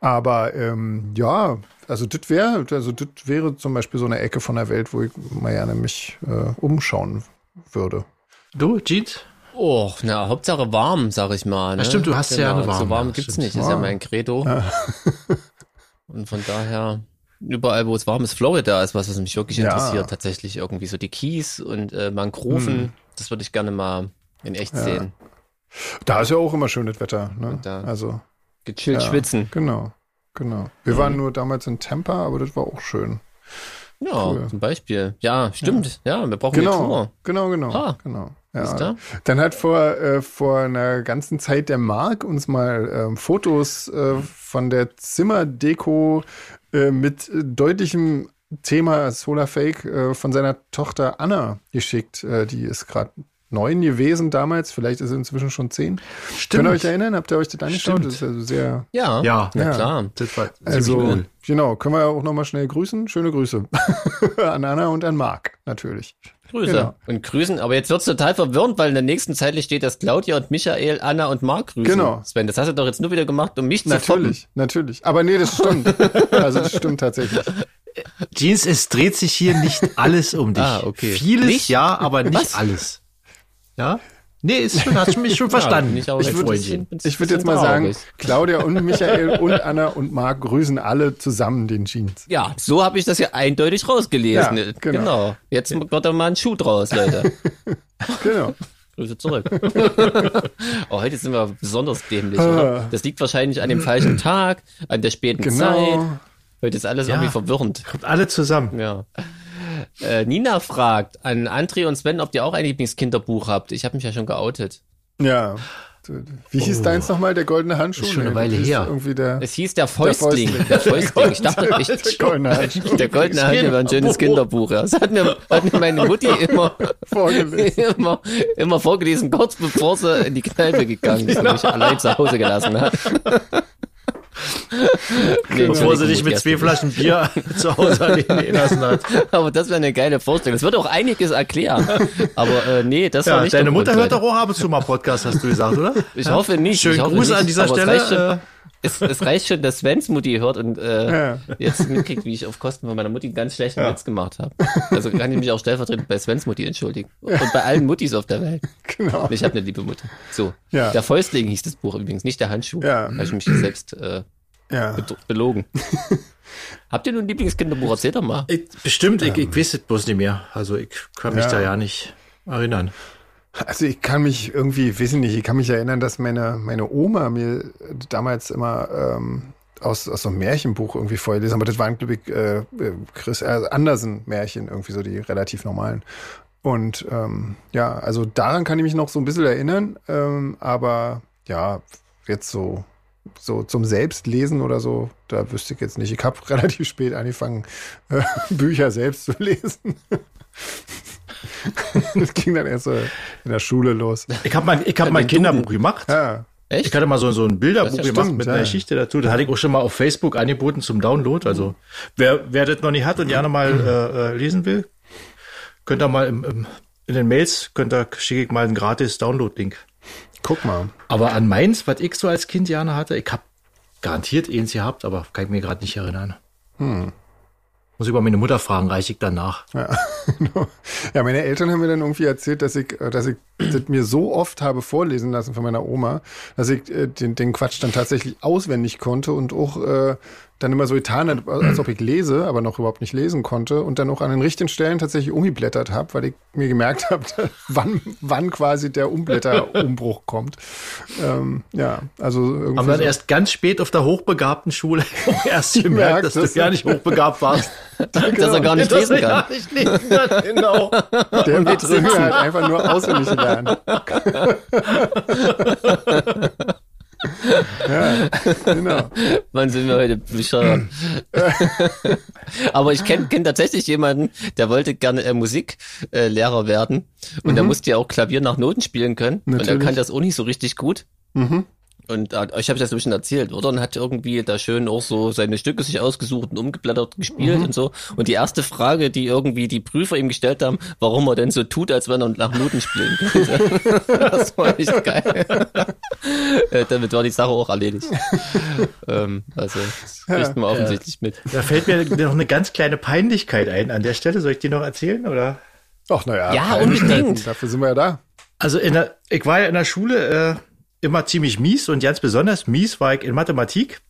Speaker 1: Aber ähm, ja, also das wäre, also das wäre zum Beispiel so eine Ecke von der Welt, wo ich mal gerne mich äh, umschauen würde.
Speaker 2: Du, Jeans?
Speaker 3: Oh, na, Hauptsache warm, sag ich mal. Ne?
Speaker 2: Ja, stimmt, du hast ja eine warme,
Speaker 3: So warm
Speaker 2: ja,
Speaker 3: gibt's
Speaker 2: stimmt.
Speaker 3: nicht, ist ja mein Credo. [LAUGHS] Und von daher, überall, wo es warm ist, Florida ist was, was mich wirklich
Speaker 1: Ja.
Speaker 3: interessiert. Tatsächlich irgendwie so die Keys und äh, Mangroven.
Speaker 1: Hm.
Speaker 3: Das würde ich gerne mal in echt sehen.
Speaker 1: Da ist ja auch immer schönes Wetter. Ne? Also
Speaker 3: Gechillt
Speaker 1: ja,
Speaker 3: schwitzen.
Speaker 1: Genau, genau. Wir waren nur damals in Tampa, aber das war auch schön.
Speaker 3: Ja,
Speaker 1: Cool.
Speaker 3: zum Beispiel. Ja, stimmt. Ja, wir brauchen
Speaker 1: Genau,
Speaker 3: Tour.
Speaker 1: genau, genau,
Speaker 3: Ah.
Speaker 1: genau. Ja.
Speaker 3: da?
Speaker 1: Dann hat vor, äh, vor einer ganzen Zeit der Marc uns mal ähm, Fotos äh, von der Zimmerdeko äh, mit äh, deutlichem Thema Solar Fake äh, von seiner Tochter Anna geschickt. Äh, die ist gerade neun gewesen damals, vielleicht ist sie inzwischen schon zehn. Könnt ihr euch erinnern? Habt ihr euch das angeschaut?
Speaker 2: Stimmt.
Speaker 1: Das ist also sehr,
Speaker 3: Ja,
Speaker 2: Ja.
Speaker 3: na
Speaker 1: Ja.
Speaker 3: klar.
Speaker 2: Das war
Speaker 1: also genau, können wir ja auch nochmal schnell grüßen. Schöne Grüße [LAUGHS] an Anna und an Marc, natürlich.
Speaker 3: Grüße.
Speaker 1: Genau.
Speaker 3: Und grüßen, aber jetzt wird's total verwirrend, weil in der nächsten Zeile steht, dass Claudia und Michael, Anna und Marc grüßen.
Speaker 1: Genau.
Speaker 3: Sven, das hast du doch jetzt nur wieder gemacht, um mich zu foppen.
Speaker 1: Natürlich, natürlich. Aber nee, das stimmt. [LAUGHS] also das stimmt tatsächlich.
Speaker 2: Jeans, es dreht sich hier nicht alles um dich.
Speaker 3: Ah, okay.
Speaker 2: Vieles
Speaker 3: Nicht?
Speaker 2: ja, aber nicht
Speaker 3: Was?
Speaker 2: alles. Ja? Nee, ist schon, hast du mich schon [LAUGHS] verstanden.
Speaker 3: ich
Speaker 2: mein
Speaker 3: ich würd-
Speaker 2: Freundchen.
Speaker 1: Ich würde jetzt mal sagen, Claudia und Michael und Anna und Marc grüßen alle zusammen den Jeans.
Speaker 3: Ja, so habe ich das ja eindeutig rausgelesen.
Speaker 1: Ja, genau.
Speaker 3: Jetzt wird da mal ein Schuh draus, Leute. [LAUGHS]
Speaker 1: Genau.
Speaker 3: Grüße zurück. [LAUGHS] oh, heute sind wir besonders dämlich.
Speaker 1: Ah.
Speaker 3: Oder? Das liegt wahrscheinlich an dem falschen Tag, an der späten Zeit.
Speaker 1: Genau.
Speaker 3: Heute ist alles
Speaker 2: Ja.
Speaker 3: irgendwie verwirrend.
Speaker 2: Kommt alle zusammen.
Speaker 3: Ja. Äh, Nina fragt an André und Sven, ob ihr auch ein Lieblingskinderbuch habt. Ich habe mich ja schon geoutet.
Speaker 1: Ja. Wie hieß deins nochmal? Der goldene Handschuh?
Speaker 2: Ist schon eine Weile her.
Speaker 1: Irgendwie der,
Speaker 3: Es hieß der Fäustling. Der Fäustling. Ich dachte, [LAUGHS] ich,
Speaker 1: der goldene Handschuh [LAUGHS]
Speaker 3: der goldene Handschuh war ein schönes Kinderbuch. Ja. Das hat mir, hat mir meine Mutti [LAUGHS] immer,
Speaker 1: vorgelesen.
Speaker 3: immer, immer vorgelesen, kurz bevor sie in die Kneipe gegangen ist und mich allein zu Hause gelassen hat. [LAUGHS] Nee,
Speaker 2: Bevor sie dich mit zwei Flaschen Bier [LAUGHS] zu Hause alleine gelassen hat.
Speaker 3: Aber das wäre eine geile Vorstellung. Das würde auch einiges erklären. [LAUGHS] Aber äh, nee, das war
Speaker 2: Ja,
Speaker 3: nicht
Speaker 2: deine Mutter
Speaker 3: Grund,
Speaker 2: hört doch auch ab und zu mal Podcast, hast du gesagt, oder?
Speaker 3: Ich hoffe nicht.
Speaker 2: Schönen Gruß an dieser Stelle.
Speaker 3: Es reicht, schon, es, reicht schon, dass Svens Mutti hört und äh,
Speaker 1: Ja.
Speaker 3: jetzt mitkriegt, wie ich auf Kosten von meiner Mutti einen ganz schlechten Witz gemacht habe. Also kann ich mich auch stellvertretend bei Svens Mutti entschuldigen. Und bei allen Muttis auf der Welt.
Speaker 1: Genau.
Speaker 3: Ich habe eine liebe Mutter. So.
Speaker 1: Ja.
Speaker 3: Der Fäustling hieß das Buch übrigens, nicht der Handschuh.
Speaker 1: Ja.
Speaker 3: Habe ich mich selbst äh,
Speaker 1: Ja.
Speaker 3: be- belogen. [LAUGHS] Habt ihr nun ein Lieblingskinderbuch? Erzähl doch mal.
Speaker 2: ich, bestimmt, ich, ich weiß es bloß nicht mehr. Also ich kann mich
Speaker 1: Ja.
Speaker 2: da ja nicht erinnern.
Speaker 1: Also ich kann mich irgendwie, weiß ich nicht, ich kann mich erinnern, dass meine, meine Oma mir damals immer ähm, aus, aus so einem Märchenbuch irgendwie vorgelesen, aber das waren, glaube ich, äh, Chris äh, Andersen-Märchen, irgendwie so die relativ normalen. Und ähm, ja, also daran kann ich mich noch so ein bisschen erinnern, ähm, aber ja, jetzt so, so zum Selbstlesen oder so, da wüsste ich jetzt nicht. Ich habe [LAUGHS] relativ spät angefangen, äh, Bücher selbst zu lesen. [LAUGHS] [LAUGHS] das ging dann erst so in der Schule los.
Speaker 2: Ich habe mein, ich hab mein. Kinderbuch gemacht.
Speaker 1: Ja,
Speaker 3: Echt?
Speaker 2: Ich hatte mal so, so ein Bilderbuch
Speaker 3: Das ja
Speaker 2: gemacht
Speaker 1: stimmt,
Speaker 2: mit
Speaker 1: ja.
Speaker 2: einer Geschichte dazu. Da hatte ich auch schon mal auf Facebook angeboten zum Download. Also wer, wer das noch nicht hat und gerne mal äh, äh, lesen will, könnt ihr mal im, im, in den Mails, könnt ihr, schicke ich mal einen gratis Download-Link.
Speaker 1: Guck mal.
Speaker 2: Aber an meins, was ich so als Kind gerne hatte, ich habe garantiert eins gehabt, aber kann ich mir gerade nicht erinnern. Muss ich über meine Mutter fragen, reiche ich danach.
Speaker 1: Ja, [LAUGHS] genau. ja, meine Eltern haben mir dann irgendwie erzählt, dass ich, äh, dass ich das mir so oft habe vorlesen lassen von meiner Oma, dass ich äh, den, den Quatsch dann tatsächlich auswendig konnte und auch äh, dann immer so getan [CLEARS THROAT] als ob ich lese, aber noch überhaupt nicht lesen konnte und dann auch an den richtigen Stellen tatsächlich umgeblättert habe, weil ich mir gemerkt habe, [LAUGHS] wann, wann quasi der Umblätterumbruch [LAUGHS] kommt. Ähm, ja, also irgendwie
Speaker 2: Haben dann
Speaker 1: so.
Speaker 2: erst ganz spät auf der hochbegabten Schule [LAUGHS] erst gemerkt, dass
Speaker 1: dass
Speaker 2: du ja nicht hochbegabt warst.
Speaker 3: Dass er gar nicht lesen kann.
Speaker 2: gar nicht lesen kann, genau.
Speaker 1: der Witz halt einfach nur auswendig lernen. Genau. [LAUGHS]
Speaker 3: Wann sind wir heute bescheuert? [LAUGHS] Aber ich kenne kenn tatsächlich jemanden, der wollte gerne äh, Musiklehrer äh, werden und der musste ja auch Klavier nach Noten spielen können und er
Speaker 1: Natürlich.
Speaker 3: kann das auch nicht so richtig gut.
Speaker 1: Mhm.
Speaker 3: Und äh, ich habe das so ein bisschen erzählt, oder? Und hat irgendwie da schön auch so seine Stücke sich ausgesucht und umgeblättert gespielt
Speaker 1: Mhm.
Speaker 3: und so. Und die erste Frage, die irgendwie die Prüfer ihm gestellt haben, warum er denn so tut, als wenn er nach Noten spielen könnte. [LAUGHS] das war echt geil. äh, damit war die Sache auch erledigt. ähm, also, das kriegt man offensichtlich mit.
Speaker 2: Da fällt mir noch eine ganz kleine Peinlichkeit ein an der Stelle. Soll ich die noch erzählen, oder?
Speaker 1: Ach, naja.
Speaker 3: Ja,
Speaker 1: Kleinigkeiten,
Speaker 3: unbedingt.
Speaker 1: Dafür sind wir ja da.
Speaker 2: Also in der, ich war ja in der Schule äh, immer ziemlich mies und ganz besonders mies war ich in Mathematik.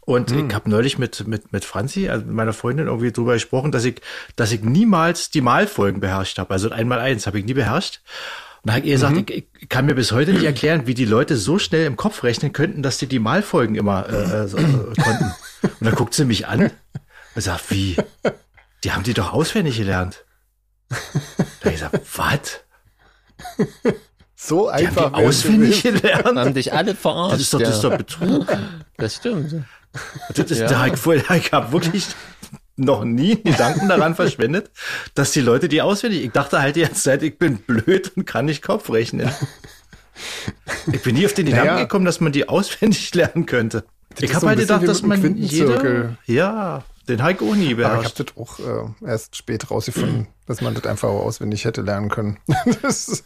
Speaker 2: Und ich habe neulich mit, mit, mit Franzi, also mit meiner Freundin, irgendwie drüber gesprochen, dass ich, dass ich niemals die Malfolgen beherrscht habe. Also einmal eins habe ich nie beherrscht. Und da habe ich ihr gesagt, ich, ich kann mir bis heute nicht erklären, wie die Leute so schnell im Kopf rechnen könnten, dass die die Malfolgen immer äh, so, äh, konnten. Und dann guckt sie mich an und sagt, wie? Die haben die doch auswendig gelernt. Da hab ich gesagt, was?
Speaker 1: So einfach.
Speaker 2: die auswendig [LAUGHS] gelernt?
Speaker 3: Haben dich alle verarscht.
Speaker 2: Das ist doch, das ist
Speaker 3: ja.
Speaker 2: doch Betrug.
Speaker 3: das stimmt.
Speaker 2: Das ist,
Speaker 3: Ja.
Speaker 2: da ich, [LAUGHS] ich habe wirklich noch nie Gedanken daran verschwendet, dass die Leute die auswendig. Ich dachte halt die ganze Zeit, ich bin blöd und kann nicht Kopf rechnen. Ich bin nie auf den Gedanken
Speaker 1: Naja.
Speaker 2: gekommen, dass man die auswendig lernen könnte.
Speaker 1: ist
Speaker 2: Ich habe halt gedacht, dass man jeder, ja, den Heik auch nie
Speaker 1: Aber ich habe
Speaker 2: beherrscht.
Speaker 1: das auch äh, erst spät rausgefunden, [CLEARS THROAT] dass man das einfach auch auswendig hätte lernen können. [LAUGHS] das ist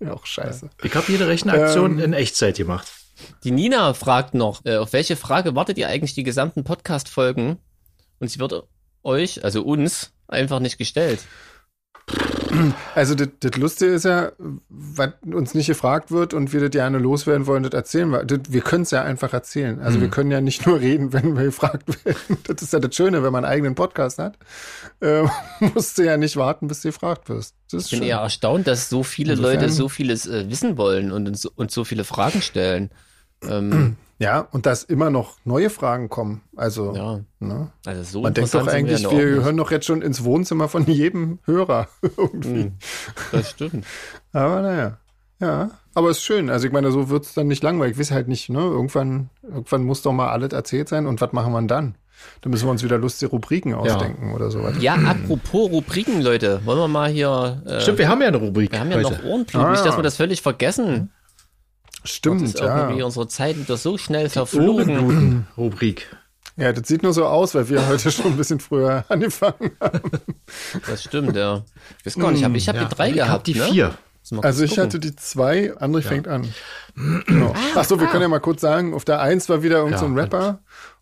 Speaker 1: ja auch scheiße.
Speaker 2: Ich habe jede Rechenaktion
Speaker 1: Ähm.
Speaker 2: in Echtzeit gemacht.
Speaker 3: Die Nina fragt noch, äh, auf welche Frage wartet ihr eigentlich die gesamten Podcast-Folgen? Und sie wird euch, also uns, einfach nicht gestellt.
Speaker 1: Also das, das Lustige ist ja, was uns nicht gefragt wird und wir das gerne loswerden wollen, das erzählen wir. Das, wir können es ja einfach erzählen. Also
Speaker 2: Mhm.
Speaker 1: wir können ja nicht nur reden, [LAUGHS] wenn wir gefragt werden. Das ist ja das Schöne, wenn man einen eigenen Podcast hat. Äh, [LAUGHS] musst du ja nicht warten, bis du gefragt wirst. Das ist
Speaker 3: Ich bin
Speaker 1: schön.
Speaker 3: eher erstaunt, dass so viele
Speaker 1: Insofern-
Speaker 3: Leute so vieles äh, wissen wollen und, uns- so viele Fragen stellen. Ähm, [CLEARS THROAT]
Speaker 1: Ja, und dass immer noch neue Fragen kommen. Also,
Speaker 3: ja,
Speaker 1: ne?
Speaker 3: also so
Speaker 1: man denkt doch eigentlich,
Speaker 3: ja
Speaker 1: wir
Speaker 3: nicht.
Speaker 1: gehören doch jetzt schon ins Wohnzimmer von jedem Hörer [LAUGHS] irgendwie.
Speaker 3: Hm, das stimmt.
Speaker 1: Aber naja. Ja, aber ist schön. Also ich meine, so wird's dann nicht langweilig. Ich weiß halt nicht, ne? Irgendwann, irgendwann muss doch mal alles erzählt sein. Und was machen wir dann? Dann müssen wir uns wieder lustige Rubriken ausdenken oder sowas.
Speaker 3: Ja, apropos Rubriken, Leute, wollen wir mal hier. Äh,
Speaker 2: Stimmt, wir haben ja eine Rubrik.
Speaker 3: wir haben ja
Speaker 2: heute.
Speaker 3: noch Ohrenblut,
Speaker 1: Ah,
Speaker 3: nicht, dass
Speaker 1: ja.
Speaker 3: wir das völlig vergessen.
Speaker 1: Stimmt,
Speaker 3: das ist
Speaker 1: ja.
Speaker 3: irgendwie unsere Zeit wieder so schnell verflogen.
Speaker 2: Ohrenbluten-Rubrik.
Speaker 1: Ja, das sieht nur so aus, weil wir heute schon ein bisschen früher [LAUGHS] angefangen haben.
Speaker 3: Das stimmt, ja. Ich weiß gar nicht, ich habe
Speaker 2: Ja,
Speaker 3: die drei
Speaker 2: ich
Speaker 3: gehabt.
Speaker 2: hab die
Speaker 3: ne?
Speaker 2: vier.
Speaker 1: Also ich
Speaker 3: gucken.
Speaker 1: hatte die zwei, André fängt an. [CLEARS THROAT] Genau. Ach so, wir können ja mal kurz sagen, auf der eins war wieder irgendein so ein
Speaker 2: Ja,
Speaker 1: Rapper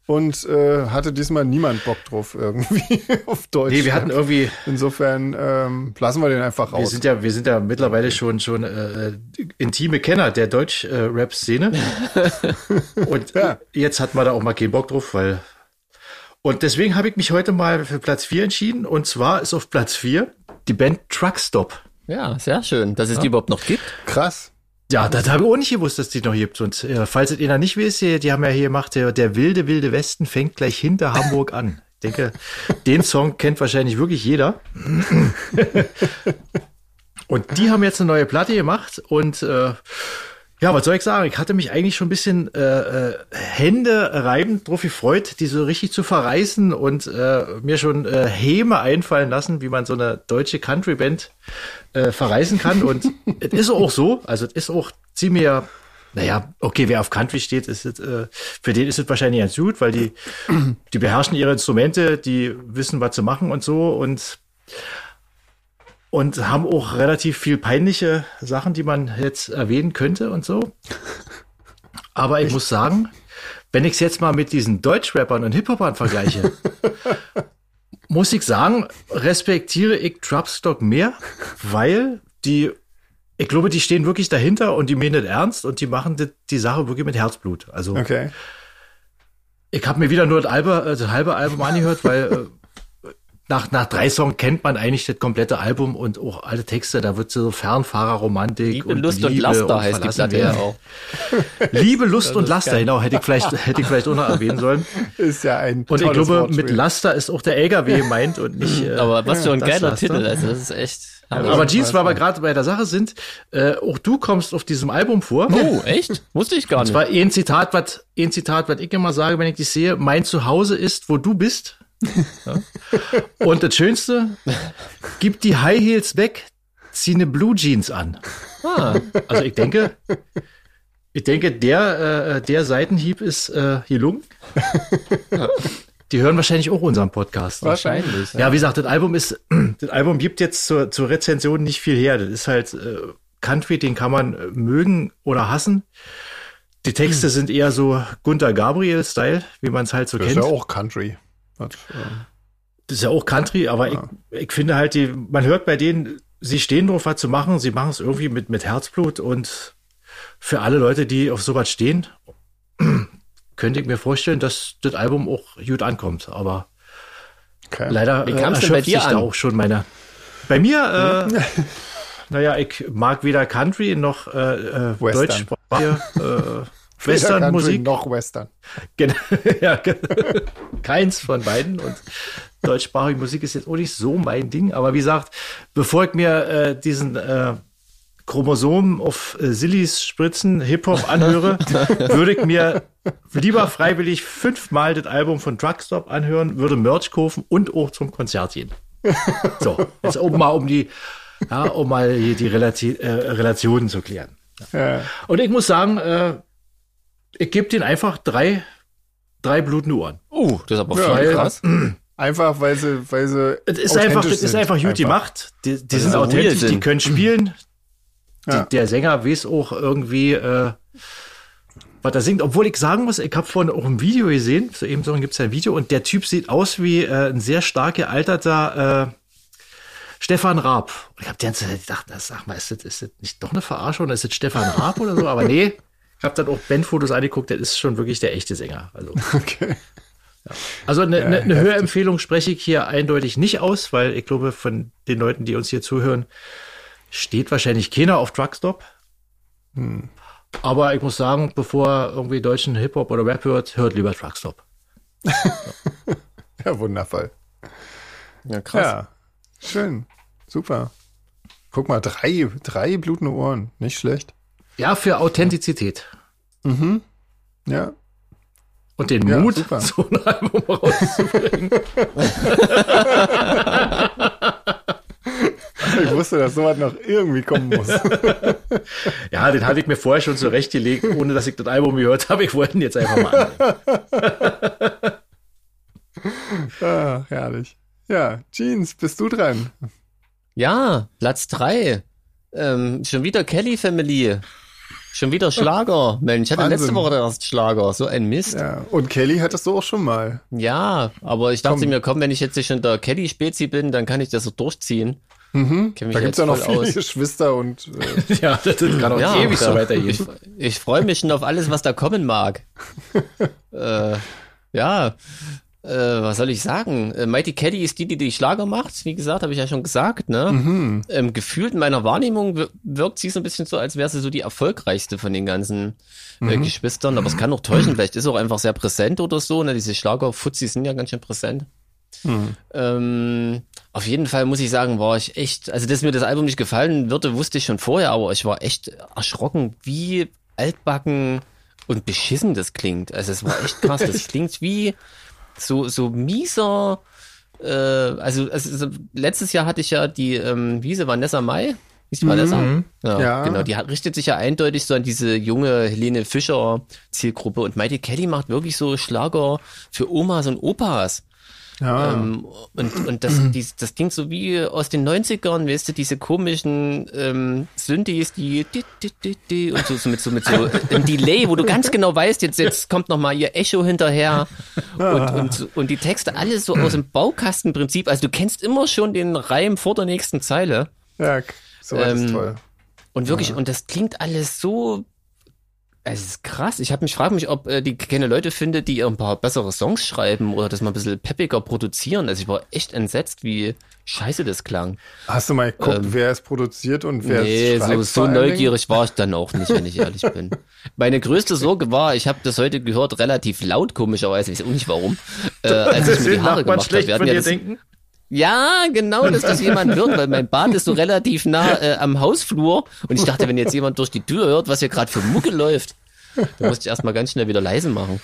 Speaker 1: und äh, hatte diesmal niemand Bock drauf irgendwie [LAUGHS] auf Deutsch.
Speaker 2: Nee, wir hatten irgendwie,
Speaker 1: Insofern ähm, lassen wir den einfach
Speaker 2: wir
Speaker 1: raus.
Speaker 2: sind ja, wir sind ja mittlerweile schon schon äh, intime Kenner der Deutsch-Rap-Szene. [LAUGHS] Und
Speaker 1: Ja.
Speaker 2: jetzt hat man da auch mal keinen Bock drauf, weil. Und deswegen habe ich mich heute mal für Platz 4 entschieden. Und zwar ist auf Platz 4 die Band Truckstop.
Speaker 3: Ja, sehr schön, dass es die überhaupt noch gibt.
Speaker 1: Krass.
Speaker 2: Ja, das habe ich auch nicht gewusst, dass die noch gibt. Und äh, falls es einer nicht wisst, die die haben ja hier gemacht, der, der wilde, wilde Westen fängt gleich hinter Hamburg an. Ich denke, den Song kennt wahrscheinlich wirklich jeder. und die haben jetzt eine neue Platte gemacht und äh, ja, was soll ich sagen? Ich hatte mich eigentlich schon ein bisschen äh, äh, Hände reibend drauf gefreut, die so richtig zu verreißen und äh, mir schon äh, Häme einfallen lassen, wie man so eine deutsche Country-Band äh, verreißen kann. Und [LAUGHS] es ist auch so, also es ist auch ziemlich naja, okay, wer auf Country steht, ist es, äh, für den ist es wahrscheinlich ganz gut, weil die, die beherrschen ihre Instrumente, die wissen, was zu machen und so und und haben auch relativ viel peinliche Sachen, die man jetzt erwähnen könnte und so. Aber ich muss sagen, wenn ich es jetzt mal mit diesen Deutschrappern und Hip-Hopern vergleiche, [LAUGHS] muss ich sagen, respektiere ich Dropstock mehr, weil die, ich glaube, die stehen wirklich dahinter und die meinen das ernst und die machen die, die Sache wirklich mit Herzblut. Also
Speaker 1: Okay.
Speaker 2: ich habe mir wieder nur das, Albe, äh, das halbe Album angehört, weil äh, nach, nach drei Songs kennt man eigentlich das komplette Album und auch alle Texte. Da wird so Fernfahrerromantik
Speaker 3: Liebe,
Speaker 2: und
Speaker 3: Lust und
Speaker 2: Liebe
Speaker 3: Laster heißt die Platte ja auch. [LAUGHS]
Speaker 2: Liebe, Lust und Laster, genau, hätte ich vielleicht, hätte ich vielleicht auch noch erwähnen sollen. [LAUGHS]
Speaker 1: Ist ja ein
Speaker 2: Und ich glaube,
Speaker 1: Wortspiel.
Speaker 2: mit Laster ist auch der LKW gemeint und nicht. [LAUGHS] Äh,
Speaker 3: Aber was für ein geiler
Speaker 2: Laster.
Speaker 3: Titel, also das ist echt.
Speaker 2: aber Jeans, weil wir gerade bei der Sache sind, äh, auch du kommst auf diesem Album vor.
Speaker 3: Oh, echt? Wusste ich gar
Speaker 2: Das
Speaker 3: nicht.
Speaker 2: war ein Zitat, was ein Zitat, was ich immer sage, wenn ich dich sehe: Mein Zuhause ist, wo du bist. Ja. Und das Schönste: Gib die High Heels weg, zieh eine Blue Jeans an.
Speaker 3: Ah,
Speaker 2: Also ich denke, ich denke, der äh, der Seitenhieb ist äh, gelungen. [LAUGHS] Die hören wahrscheinlich auch unseren Podcast.
Speaker 3: wahrscheinlich.
Speaker 2: Ja, wie gesagt, das Album ist, [CLEARS THROAT] das Album gibt jetzt zur, zur Rezension nicht viel her. Das ist halt äh, Country, den kann man äh, mögen oder hassen. Die Texte [CLEARS THROAT] sind eher so Gunter Gabriel-Style, wie man es halt so
Speaker 1: Das ist
Speaker 2: kennt.
Speaker 1: ja auch Country. Das, äh,
Speaker 2: Das ist ja auch Country, aber ich, ich finde halt, die, man hört bei denen, sie stehen drauf, was zu machen. Sie machen es irgendwie mit, mit Herzblut und für alle Leute, die auf sowas stehen, [CLEARS THROAT] könnte ich mir vorstellen, dass das Album auch gut ankommt. Aber
Speaker 1: okay.
Speaker 2: Leider
Speaker 3: Wie
Speaker 2: äh,
Speaker 3: denn bei
Speaker 2: erschöpft
Speaker 3: dir
Speaker 2: sich da
Speaker 3: an?
Speaker 2: auch schon meine. Bei mir, äh, [LAUGHS] [LAUGHS] naja, ich mag weder Country noch äh, äh,
Speaker 1: Western. Country
Speaker 2: Western-Musik.
Speaker 1: Noch Western.
Speaker 2: Gen- [LAUGHS] ja, [LAUGHS] keins von beiden. Und deutschsprachige Musik ist jetzt auch nicht so mein Ding. Aber wie gesagt, bevor ich mir äh, diesen äh, Chromosom auf äh, Sillis Spritzen Hip-Hop anhöre, [LAUGHS] würde ich mir lieber freiwillig fünfmal das Album von Drugstop anhören, würde Merch kaufen und auch zum Konzert gehen. So, jetzt um mal um die, ja, um mal hier die Relati äh, Relationen zu klären.
Speaker 1: Ja.
Speaker 2: Und ich muss sagen, äh, ich gebe den einfach drei, drei blutende Ohren.
Speaker 3: Uh, das ist aber
Speaker 1: Ja,
Speaker 3: voll
Speaker 2: krass.
Speaker 3: krass. [CLEARS THROAT]
Speaker 1: Einfach, weil sie, weil sie.
Speaker 2: Es ist einfach, es ist
Speaker 1: sind.
Speaker 2: einfach gut gemacht. Die, die sind
Speaker 3: sie real
Speaker 2: authentisch, die
Speaker 3: sind.
Speaker 2: können spielen.
Speaker 1: Ja.
Speaker 2: Die, der Sänger weiß auch irgendwie, äh, was er singt. Obwohl ich sagen muss, ich habe vorhin auch ein Video gesehen, so eben so gibt es ein Video, und der Typ sieht aus wie äh, ein sehr stark gealterter äh, Stefan Raab. Und ich habe die ganze Zeit gedacht, na, sag mal, ist das, ist das nicht doch eine Verarschung? Ist das Stefan Raab oder so? Aber nee, ich habe dann auch Bandfotos angeguckt, der ist schon wirklich der echte Sänger. Also [LAUGHS]
Speaker 1: Okay.
Speaker 2: also eine, eine, eine Hörempfehlung spreche ich hier eindeutig nicht aus, weil ich glaube, von den Leuten, die uns hier zuhören, steht wahrscheinlich keiner auf Truckstop. Aber ich muss sagen, bevor irgendwie deutschen Hip-Hop oder Rap hört, hört lieber Truckstop. [LAUGHS]
Speaker 1: Ja, wundervoll.
Speaker 3: Ja, krass.
Speaker 1: Ja. Schön. Super. Guck mal, drei, drei blutende Ohren. Nicht schlecht.
Speaker 2: Ja, für Authentizität.
Speaker 1: Ja.
Speaker 2: Und den
Speaker 1: Ja,
Speaker 2: Mut,
Speaker 1: super.
Speaker 2: so ein Album rauszubringen. [LAUGHS]
Speaker 1: Ich wusste, dass sowas noch irgendwie kommen muss. [LAUGHS]
Speaker 2: Ja, den hatte ich mir vorher schon zurechtgelegt, ohne dass ich das Album gehört habe. Ich wollte ihn jetzt einfach mal annehmen. [LAUGHS]
Speaker 1: ah, herrlich. Ja, Jeans, bist du dran?
Speaker 3: Ja, Platz drei. Ähm, schon wieder Kelly Family. Schon wieder Schlager. Mensch, ich hatte
Speaker 1: Wahnsinn.
Speaker 3: letzte Woche erst Schlager. So ein Mist. Ja,
Speaker 1: Ja. Und Kelly hattest du auch schon mal.
Speaker 3: aber ich dachte
Speaker 1: Komm.
Speaker 3: mir, komm, wenn ich jetzt schon der Kelly-Spezi bin, dann kann ich das so durchziehen.
Speaker 1: Mhm. Da gibt's
Speaker 3: jetzt
Speaker 1: ja noch viele
Speaker 3: aus. [LAUGHS]
Speaker 1: Geschwister und äh, [LAUGHS]
Speaker 2: Ja, das kann auch
Speaker 3: Ja,
Speaker 2: ewig so weitergehen.
Speaker 3: Ich, ich freue mich schon auf alles, was da kommen mag. [LAUGHS] äh, ja, äh, was soll ich sagen? Äh, Mighty Kelly ist die, die die Schlager macht. Wie gesagt, habe ich ja schon gesagt. Ne?
Speaker 1: mhm.
Speaker 3: Ähm, gefühlt in meiner Wahrnehmung wir- wirkt sie so ein bisschen so, als wäre sie so die erfolgreichste von den ganzen äh, Geschwistern. Aber es kann auch täuschen. Vielleicht ist sie auch einfach sehr präsent oder so. Ne? Diese Schlager-Fuzis sind ja ganz schön präsent. Ähm, auf jeden Fall muss ich sagen, war ich echt, also dass mir das Album nicht gefallen würde, wusste ich schon vorher, aber ich war echt erschrocken, wie altbacken und beschissen das klingt. Also es war echt krass. Das [LAUGHS] klingt wie so, so mieser, äh, also, also so- letztes Jahr hatte ich ja die, ähm, wie sie, Vanessa Mai Nicht Vanessa?
Speaker 2: Mhm.
Speaker 3: Ja,
Speaker 1: Ja.
Speaker 3: genau. Die hat, richtet sich ja eindeutig so an diese junge Helene Fischer Zielgruppe und Mighty Kelly macht wirklich so Schlager für Omas und Opas.
Speaker 1: Ja.
Speaker 3: Ähm, und, und das, [CLEARS THROAT] dies, das klingt so wie aus den 90ern, weißt du, diese komischen ähm, Synthes, die di, di, di, di, und so, so mit so mit so [LAUGHS] einem Delay, wo du ganz genau weißt, jetzt, jetzt kommt noch mal ihr Echo hinterher und, und, und die Texte alles so aus dem Baukastenprinzip. Also du kennst immer schon den Reim vor der nächsten Zeile.
Speaker 1: ja, so ähm, ist toll.
Speaker 3: Und wirklich, und das klingt alles so. Es ist krass. Ich habe mich frage mich, ob äh, die keine Leute findet, die ein paar bessere Songs schreiben oder das mal ein bisschen peppiger produzieren. Also ich war echt entsetzt, wie scheiße das klang.
Speaker 1: Hast du mal geguckt,
Speaker 3: ähm,
Speaker 1: wer es produziert und wer
Speaker 3: nee,
Speaker 1: es schreibt?
Speaker 3: so, so
Speaker 1: Dingen?
Speaker 3: neugierig war ich dann auch nicht, wenn ich ehrlich [LAUGHS] bin. Meine größte Sorge war, ich habe das heute gehört, relativ laut, komischerweise, ich weiß auch nicht warum, äh, als ich mir die Haare gemacht habe. Wir hatten ja das,
Speaker 2: denken?
Speaker 3: Ja, genau, dass das jemand hört, weil mein Bad ist so relativ nah äh, am Hausflur und ich dachte, wenn jetzt jemand durch die Tür hört, was hier gerade für Mucke läuft, dann musste ich erstmal ganz schnell wieder leise machen.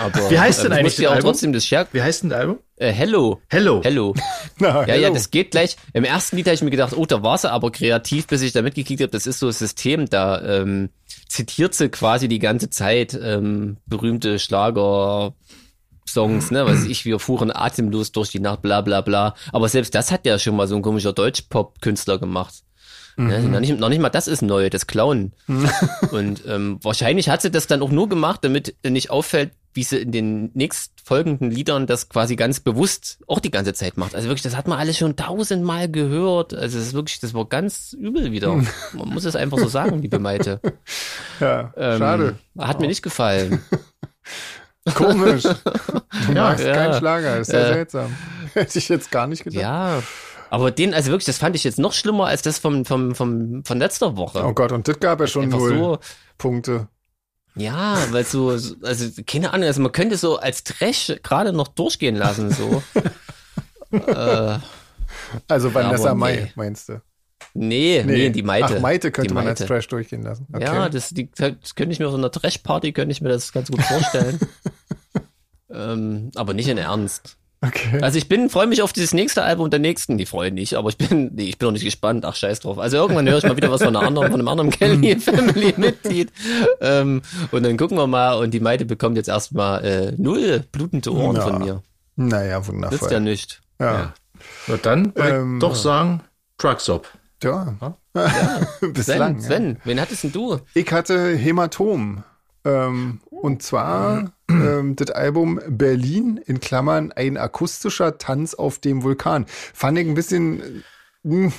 Speaker 3: Aber,
Speaker 2: Wie heißt denn
Speaker 3: äh, ich
Speaker 2: eigentlich das
Speaker 3: ja auch
Speaker 2: Album?
Speaker 3: trotzdem das Scherk.
Speaker 2: Wie heißt denn das Album?
Speaker 3: Äh, hello.
Speaker 2: Hello.
Speaker 3: Hello. [LAUGHS]
Speaker 1: Na,
Speaker 3: Ja, ja,
Speaker 1: hello.
Speaker 3: das geht gleich. Im ersten Lied habe ich mir gedacht, oh, da war sie aber kreativ, bis ich da mitgekriegt habe, das ist so ein System, da ähm, zitiert sie quasi die ganze Zeit ähm, berühmte Schlager. Songs, ne, weiß ich, wir fuhren atemlos durch die Nacht, bla bla bla. Aber selbst das hat ja schon mal so ein komischer Deutsch-Pop-Künstler gemacht. Ne, noch, nicht, noch nicht mal das ist neu, das Klauen. [LAUGHS] Und ähm, wahrscheinlich hat sie das dann auch nur gemacht, damit nicht auffällt, wie sie in den nächstfolgenden Liedern das quasi ganz bewusst auch die ganze Zeit macht. Also wirklich, das hat man alles schon tausendmal gehört. Also es ist wirklich, das war ganz übel wieder. Man muss es einfach so sagen, liebe Maite. [LAUGHS]
Speaker 1: ja,
Speaker 3: Ähm,
Speaker 1: schade.
Speaker 3: Hat mir nicht gefallen. [LAUGHS]
Speaker 1: Komisch. [LAUGHS] Du magst
Speaker 3: ja.
Speaker 1: keinen Schlager, ist sehr
Speaker 3: Äh.
Speaker 1: seltsam. [LAUGHS] Hätte ich jetzt gar nicht gedacht.
Speaker 3: Ja. Aber den, also wirklich, das fand ich jetzt noch schlimmer als das vom, vom, vom, von letzter Woche.
Speaker 1: Oh Gott, und das gab ja schon null
Speaker 3: so,
Speaker 1: Punkte.
Speaker 3: Ja, weil so, so- also keine Ahnung, also man könnte so als Trash gerade noch durchgehen lassen, so. [LAUGHS] äh,
Speaker 1: Also Vanessa
Speaker 3: aber nee.
Speaker 1: Mai, meinst du?
Speaker 3: nee, nee, die Maite.
Speaker 1: Ach, Maite könnte
Speaker 3: Die
Speaker 1: man als
Speaker 3: Maite.
Speaker 1: Trash durchgehen lassen. Okay.
Speaker 3: Ja, das, die, das könnte ich mir auf so einer Trash-Party, könnte ich mir das ganz gut vorstellen. Ähm, aber nicht in Ernst.
Speaker 1: okay.
Speaker 3: Also ich bin, freue mich auf dieses nächste Album der nächsten, die freuen nicht, aber ich bin, [LAUGHS] nee, ich bin noch nicht gespannt, ach scheiß drauf. Also irgendwann höre ich mal wieder was von einer anderen, von einem anderen Kelly [LAUGHS] Family Mitglied. Ähm, und dann gucken wir mal und die Maite bekommt jetzt erstmal äh, null blutende Ohren
Speaker 1: Ja.
Speaker 3: von mir.
Speaker 1: Naja,
Speaker 3: Nützt ja
Speaker 1: wundervoll.
Speaker 3: nicht.
Speaker 1: Ja.
Speaker 2: Na dann
Speaker 1: Ähm,
Speaker 2: doch sagen, Truckstop.
Speaker 1: Ja. [LAUGHS]
Speaker 3: Sven,
Speaker 1: Bislang. ja.
Speaker 3: Sven, wen hattest denn du?
Speaker 1: Ich hatte Hämatom. Ähm, und zwar ähm, das Album Berlin in Klammern ein akustischer Tanz auf dem Vulkan. Fand ich ein bisschen äh, mh,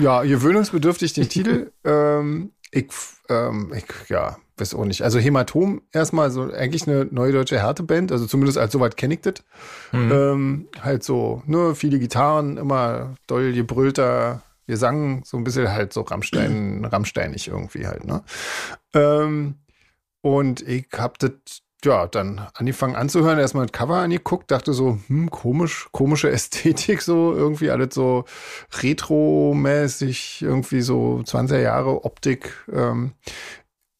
Speaker 1: ja, gewöhnungsbedürftig den Titel. [LAUGHS] ähm, ich, ähm, ich, ja, weiß auch nicht. Also Hämatom erstmal so eigentlich eine neue deutsche Härteband, also zumindest als soweit kenne ich das. Ähm, halt so, nur viele Gitarren, immer doll gebrüllter Gesang, so ein bisschen halt so Rammstein, Rammsteinig irgendwie halt, ne? Ähm, und ich hab das ja dann angefangen anzuhören, erstmal das Cover angeguckt, dachte so, hm, komisch, komische Ästhetik, so irgendwie alles so retro-mäßig, irgendwie so 20er Jahre Optik. Ähm,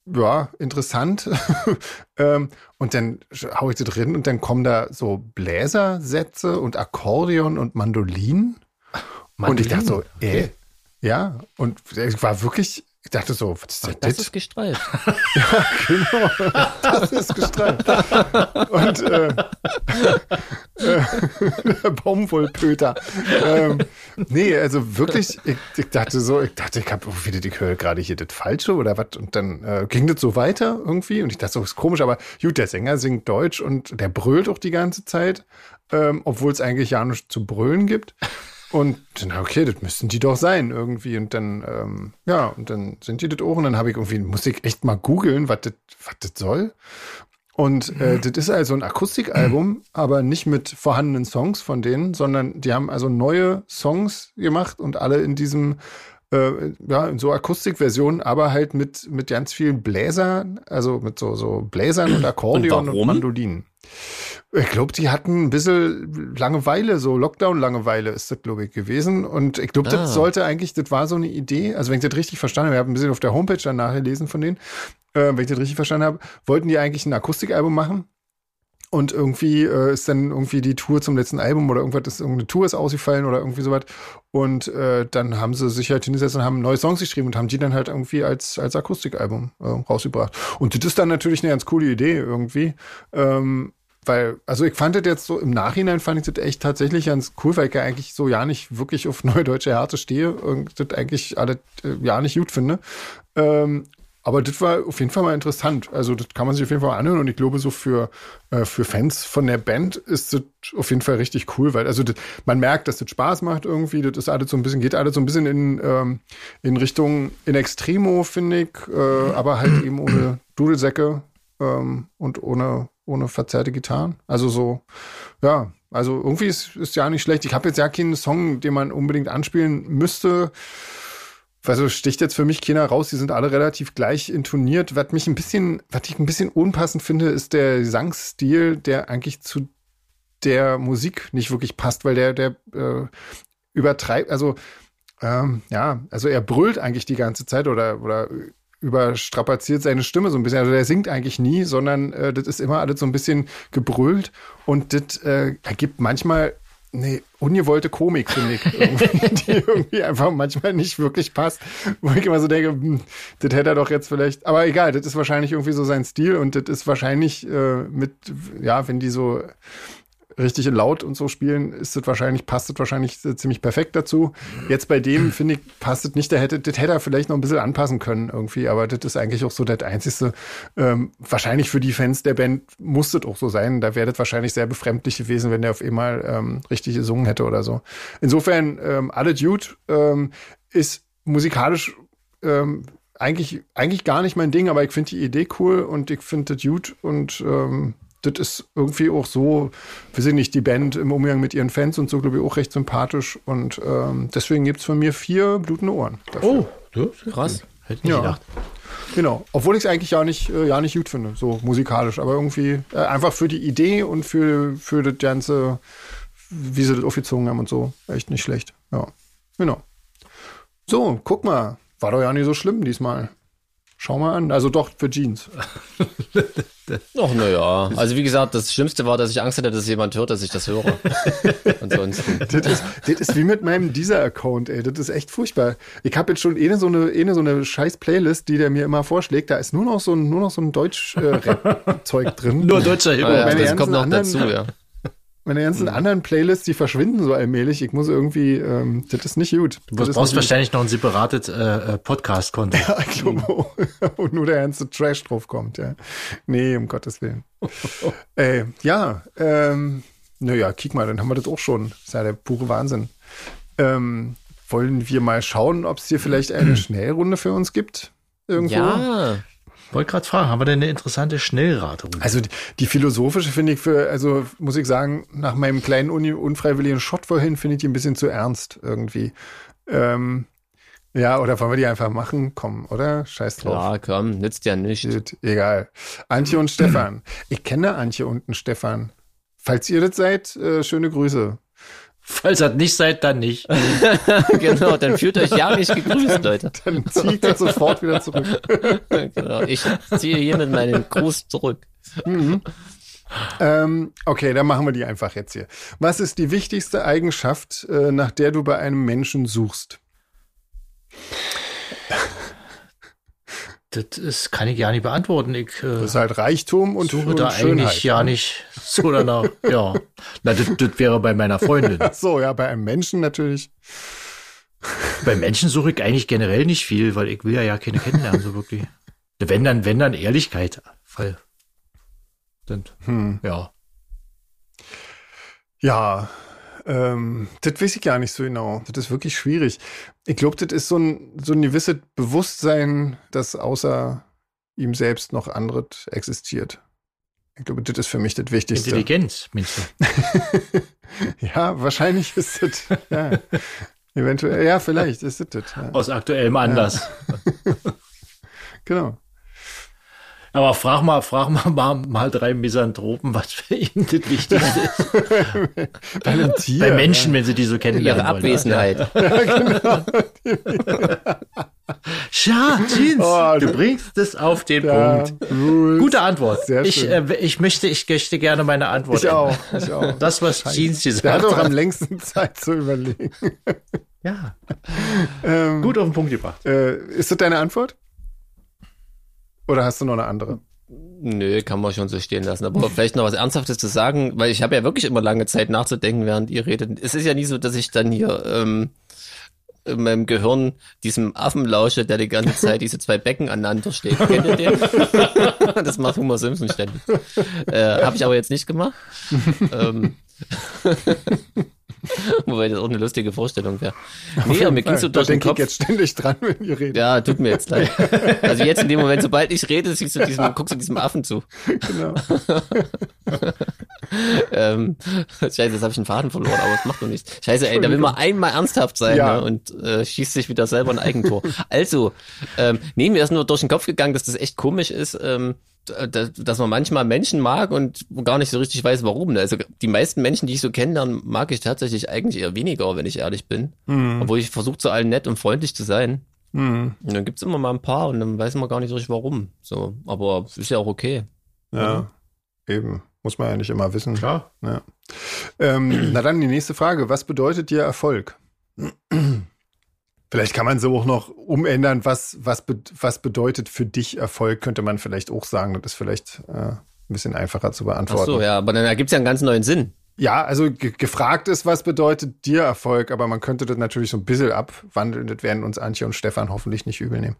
Speaker 1: ja, interessant. [LAUGHS] ähm, und dann hau ich das drin und dann kommen da so Bläsersätze und Akkordeon und Mandolin. Und ich dachte so, äh, ja, und ich war wirklich, ich dachte so, was ist denn
Speaker 3: Das
Speaker 1: das?
Speaker 3: ist gestreift. [LAUGHS]
Speaker 1: Genau, das ist gestreift. Und äh, äh, [LAUGHS] der Baumwollpöter. Ähm, nee, also wirklich, ich, ich dachte so, ich dachte, ich habe wieder, ich höre gerade hier das Falsche oder was. Und dann äh, ging das so weiter irgendwie. Und ich dachte so, ist komisch, aber gut, der Sänger singt Deutsch und der brüllt auch die ganze Zeit, ähm, obwohl es eigentlich ja nichts zu brüllen gibt. Und dann, okay, das müssten die doch sein irgendwie. Und dann, ähm, ja, und dann sind die das auch. Und dann habe ich irgendwie, muss ich echt mal googeln, was das, was das soll. Und äh, das ist also ein Akustikalbum, [CLEARS THROAT] aber nicht mit vorhandenen Songs von denen, sondern die haben also neue Songs gemacht und alle in diesem, äh, ja, in so Akustikversionen, aber halt mit, mit ganz vielen Bläsern, also mit so, so Bläsern und [CLEARS THROAT] Akkordeon und,
Speaker 3: warum?
Speaker 1: Mandolinen. Ich glaube, die hatten ein bisschen Langeweile, so Lockdown-Langeweile ist das, glaube ich, gewesen. Und ich glaube,
Speaker 3: Ah.
Speaker 1: das sollte eigentlich, das war so eine Idee, also wenn ich das richtig verstanden habe, ich habe ein bisschen auf der Homepage dann nachgelesen von denen, äh, wenn ich das richtig verstanden habe, wollten die eigentlich ein Akustikalbum machen. Und irgendwie äh, ist dann irgendwie die Tour zum letzten Album oder irgendwas, ist irgendeine Tour ist ausgefallen oder irgendwie sowas. Und äh, dann haben sie sich halt hingesetzt und haben neue Songs geschrieben und haben die dann halt irgendwie als, als Akustikalbum äh, rausgebracht. Und das ist dann natürlich eine ganz coole Idee irgendwie. Ähm, weil, also ich fand das jetzt so, im Nachhinein fand ich das echt tatsächlich ganz cool, weil ich ja eigentlich so ja nicht wirklich auf [LAUGHS] neue deutsche Härte stehe und das eigentlich alle äh, ja nicht gut finde. Ähm, aber das war auf jeden Fall mal interessant. Also das kann man sich auf jeden Fall mal anhören und ich glaube so für, äh, für Fans von der Band ist das auf jeden Fall richtig cool, weil also das, man merkt, dass das Spaß macht irgendwie. Das ist alles so ein bisschen, geht alles so ein bisschen in, ähm, in Richtung in Extremo, finde ich, äh, aber halt eben ohne Dudelsäcke ähm, und ohne, ohne verzerrte Gitarren. Also so, ja, also irgendwie ist, ist ja nicht schlecht. Ich habe jetzt ja keinen Song, den man unbedingt anspielen müsste also sticht jetzt für mich keiner raus, die sind alle relativ gleich intoniert. Was mich ein bisschen, was ich ein bisschen unpassend finde, ist der Gesangstil, der eigentlich zu der Musik nicht wirklich passt, weil der, der äh, übertreibt, also ähm, ja, also er brüllt eigentlich die ganze Zeit oder, oder überstrapaziert seine Stimme so ein bisschen. Also der singt eigentlich nie, sondern äh, das ist immer alles so ein bisschen gebrüllt und das äh, ergibt manchmal nee, ungewollte Komik, finde ich, irgendwie, die irgendwie einfach manchmal nicht wirklich passt. Wo ich immer so denke, hm, das hätte er doch jetzt vielleicht, aber egal, das ist wahrscheinlich irgendwie so sein Stil und das ist wahrscheinlich äh, mit, ja, wenn die so richtig laut und so spielen, ist das wahrscheinlich, passt das wahrscheinlich ziemlich perfekt dazu. Jetzt bei dem, [CLEARS THROAT] finde ich, passt es nicht. Der hätte, das hätte er vielleicht noch ein bisschen anpassen können irgendwie, aber das ist eigentlich auch so das Einzige. Ähm, wahrscheinlich für die Fans der Band muss das auch so sein. Da wäre das wahrscheinlich sehr befremdlich gewesen, wenn der auf einmal ähm, richtig gesungen hätte oder so. Insofern, ähm, alle Dude ähm, ist musikalisch ähm, eigentlich, eigentlich gar nicht mein Ding, aber ich finde die Idee cool und ich finde das gut und ähm, das ist irgendwie auch so, wir sind nicht die Band im Umgang mit ihren Fans und so, glaube ich, auch recht sympathisch. Und ähm, deswegen gibt es von mir vier blutende Ohren.
Speaker 2: Dafür. Oh, das krass. Hätte nicht ja. gedacht.
Speaker 1: Genau. Obwohl ich es eigentlich ja nicht, äh, ja nicht gut finde, so musikalisch, aber irgendwie äh, einfach für die Idee und für, für das Ganze, wie sie das aufgezogen haben und so, echt nicht schlecht. Ja. Genau. So, guck mal. War doch ja nicht so schlimm diesmal. Schau mal an. Also doch für Jeans. [LAUGHS]
Speaker 3: Ach, naja. Also wie gesagt, das Schlimmste war, dass ich Angst hatte, dass jemand hört, dass ich das höre. [LAUGHS] Ansonsten.
Speaker 1: Das ist, das ist wie mit meinem Deezer-Account, ey. Das ist echt furchtbar. Ich habe jetzt schon eine so eine, eine so eine scheiß Playlist, die der mir immer vorschlägt. Da ist nur noch so ein, nur noch so ein Deutsch-Rap-Zeug äh, drin.
Speaker 2: nur deutscher Hip-Hop.
Speaker 3: Ja, das kommt noch dazu, ja.
Speaker 1: Meine ganzen mhm. anderen Playlists, die verschwinden so allmählich. Ich muss irgendwie, ähm, das ist nicht gut.
Speaker 2: Du brauchst
Speaker 1: nicht
Speaker 2: wahrscheinlich gut. noch ein separates äh, äh Podcast-Konto. [LAUGHS]
Speaker 1: Ja, ich glaube, [LAUGHS] wo nur der ganze Trash drauf kommt, ja. Nee, um Gottes Willen. [LAUGHS] äh, ja, ähm, naja, kick mal, dann haben wir das auch schon. Das ist ja der pure Wahnsinn. Ähm, wollen wir mal schauen, ob es hier vielleicht eine [CLEARS THROAT] Schnellrunde für uns gibt? Irgendwo?
Speaker 3: Ja.
Speaker 2: Wollte gerade fragen, haben wir denn eine interessante Schnellratung?
Speaker 1: Also die, die philosophische finde ich für, also muss ich sagen, nach meinem kleinen un unfreiwilligen Shot vorhin finde ich die ein bisschen zu ernst irgendwie. Ähm, ja, oder wollen wir die einfach machen? Komm, oder? Scheiß drauf.
Speaker 3: Ja, komm, nützt ja nicht.
Speaker 1: Egal. Antje und Stefan. Ich kenne Antje und einen Stefan. Falls ihr das seid, äh, schöne Grüße.
Speaker 2: Falls ihr das nicht seid, dann nicht. [LAUGHS]
Speaker 3: genau, dann fühlt euch ja nicht gegrüßt, [LAUGHS] Leute.
Speaker 1: Dann zieht ihr sofort wieder zurück. [LAUGHS]
Speaker 3: genau, ich ziehe hiermit meinen Gruß zurück.
Speaker 1: Mhm. Ähm, okay, dann machen wir die einfach jetzt hier. Was ist die wichtigste Eigenschaft, äh, nach der du bei einem Menschen suchst?
Speaker 2: Das ist, kann ich ja nicht beantworten. Ich, äh,
Speaker 1: das ist halt Reichtum und
Speaker 2: suche
Speaker 1: und
Speaker 2: da
Speaker 1: Schönheit,
Speaker 2: eigentlich ja nicht so danach. ja, Na, das, das wäre bei meiner Freundin.
Speaker 1: Ach so, ja, bei einem Menschen natürlich.
Speaker 2: Bei Menschen suche ich eigentlich generell nicht viel, weil ich will ja ja keine kennenlernen so wirklich. Wenn dann, wenn dann Ehrlichkeit, weil dann,
Speaker 1: Hm.
Speaker 2: ja.
Speaker 1: Ja, ähm, das weiß ich gar nicht so genau. Das ist wirklich schwierig. Ich glaube, das ist so ein, so ein gewisses Bewusstsein, dass außer ihm selbst noch anderes existiert. Ich glaube, das ist für mich das Wichtigste.
Speaker 2: Intelligenz, meinst du? [LAUGHS]
Speaker 1: ja, wahrscheinlich ist das. Ja. Eventuell, ja, vielleicht ist das das. Ja.
Speaker 2: Aus aktuellem Anlass. [LAUGHS]
Speaker 1: Genau.
Speaker 2: Aber frag mal, frag mal, [LAUGHS] mal mal drei Misanthropen, was für ihn das Wichtigste ist. [LAUGHS]
Speaker 1: Bei einem Tier.
Speaker 2: Bei Menschen, wenn sie die so kennenlernen
Speaker 3: Ihre
Speaker 2: wollen.
Speaker 3: Abwesenheit. [LAUGHS]
Speaker 1: Ja, genau.
Speaker 2: Ja, Jeans,
Speaker 1: Oh,
Speaker 2: du bringst es auf den
Speaker 1: Ja,
Speaker 2: Punkt.
Speaker 1: Rules.
Speaker 2: Gute Antwort.
Speaker 1: Sehr
Speaker 2: ich,
Speaker 1: schön.
Speaker 2: äh, ich möchte, ich möchte gerne meine Antwort.
Speaker 1: Ich
Speaker 2: ändern.
Speaker 1: auch. Ich auch.
Speaker 2: Das, was Jeans
Speaker 1: Der
Speaker 2: gesagt
Speaker 1: hat doch
Speaker 2: hat.
Speaker 1: am längsten Zeit zu überlegen.
Speaker 2: Ja,
Speaker 1: Ähm,
Speaker 2: gut auf den Punkt gebracht.
Speaker 1: äh, ist das deine Antwort? Oder hast du noch eine andere?
Speaker 3: Nö, kann man schon so stehen lassen. Aber vielleicht noch was Ernsthaftes zu sagen, weil ich habe ja wirklich immer lange Zeit nachzudenken, während ihr redet. Es ist ja nie so, dass ich dann hier ähm, in meinem Gehirn diesem Affen lausche, der die ganze Zeit diese zwei Becken aneinander steht. [LAUGHS] Kennt ihr den? [LAUGHS] das macht Homer Simpson ständig. Äh, habe ich aber jetzt nicht gemacht. ähm, [LAUGHS] [LAUGHS] Wobei das auch eine lustige Vorstellung wäre. Nee, aber mir ging so durch den
Speaker 1: denke ich
Speaker 3: Kopf.
Speaker 1: jetzt ständig dran, wenn ihr redet.
Speaker 3: Ja, tut mir jetzt leid. [LAUGHS] Also jetzt in dem Moment, sobald ich rede, siehst du diesem, guckst du diesem Affen zu.
Speaker 1: Genau. [LAUGHS] [LAUGHS]
Speaker 3: Ähm, scheiße, jetzt habe ich einen Faden verloren, aber es macht doch nichts. Scheiße, ey, da will man einmal ernsthaft sein
Speaker 1: Ja.
Speaker 3: ne, und äh, schießt sich wieder selber ein Eigentor. Also, ähm, nee, mir ist nur durch den Kopf gegangen, dass das echt komisch ist, ähm, dass man manchmal Menschen mag und gar nicht so richtig weiß, warum. ne? Also die meisten Menschen, die ich so kennenlerne, mag ich tatsächlich eigentlich eher weniger, wenn ich ehrlich bin. Obwohl ich versuche zu allen nett und freundlich zu sein.
Speaker 1: Hm.
Speaker 3: Und dann gibt's immer mal ein paar und dann weiß man gar nicht so richtig warum. So, aber ist ja auch okay.
Speaker 1: Ja, eben. Muss man ja nicht immer wissen.
Speaker 2: Klar.
Speaker 1: Ja. Ähm, na dann die nächste Frage. Was bedeutet dir Erfolg? Vielleicht kann man so auch noch umändern, was, was, be was bedeutet für dich Erfolg, könnte man vielleicht auch sagen. Das ist vielleicht äh, ein bisschen einfacher zu
Speaker 3: Ach
Speaker 1: beantworten.
Speaker 3: so, ja, aber dann ergibt's ja einen ganz neuen Sinn.
Speaker 1: Ja, also ge gefragt ist, was bedeutet dir Erfolg, aber man könnte das natürlich so ein bisschen abwandeln. Das werden uns Antje und Stefan hoffentlich nicht übel nehmen.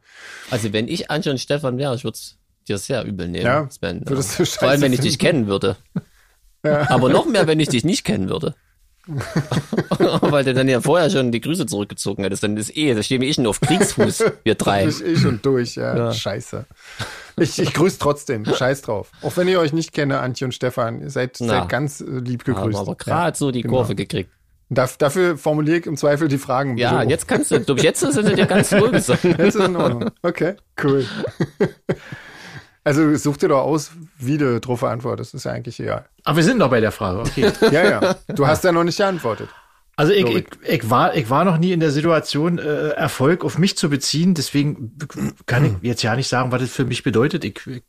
Speaker 3: Also wenn ich Antje und Stefan wäre, ich würde dir sehr übel nehmen.
Speaker 1: Ja,
Speaker 3: Sven.
Speaker 1: würdest du
Speaker 3: Vor allem, wenn ich dich kennen würde. [LAUGHS] Aber noch mehr, wenn ich dich nicht kennen würde. [LAUGHS] Weil du dann ja vorher schon die Grüße zurückgezogen hättest. Dann ist eh, da stehen wir eh schon auf Kriegsfuß, wir drei. [LAUGHS]
Speaker 1: Ich eh schon durch, ja.
Speaker 3: Ja.
Speaker 1: Scheiße. Ich, ich grüße trotzdem. Scheiß drauf. Auch wenn ihr euch nicht kenne, Antje und Stefan, ihr seid, seid ganz äh, lieb
Speaker 3: Haben
Speaker 1: gegrüßt.
Speaker 3: aber gerade so die
Speaker 1: genau.
Speaker 3: Kurve gekriegt.
Speaker 1: Darf, dafür formuliere ich im Zweifel die Fragen.
Speaker 3: Ja,
Speaker 1: so.
Speaker 3: jetzt kannst du, du jetzt sind sie dir ganz wohlgesonnen.
Speaker 1: Jetzt ist in Ordnung. Okay, cool. Also such dir doch aus, wie du drauf antwortest. Ist ja eigentlich egal.
Speaker 2: Aber wir sind noch bei der Frage, okay. [LAUGHS]
Speaker 1: Ja, ja. Du hast ja noch nicht geantwortet.
Speaker 2: Also ich, ich, ich, war, ich war noch nie in der Situation, äh, Erfolg auf mich zu beziehen. Deswegen kann ich jetzt ja nicht sagen, was das für mich bedeutet. Ich, ich,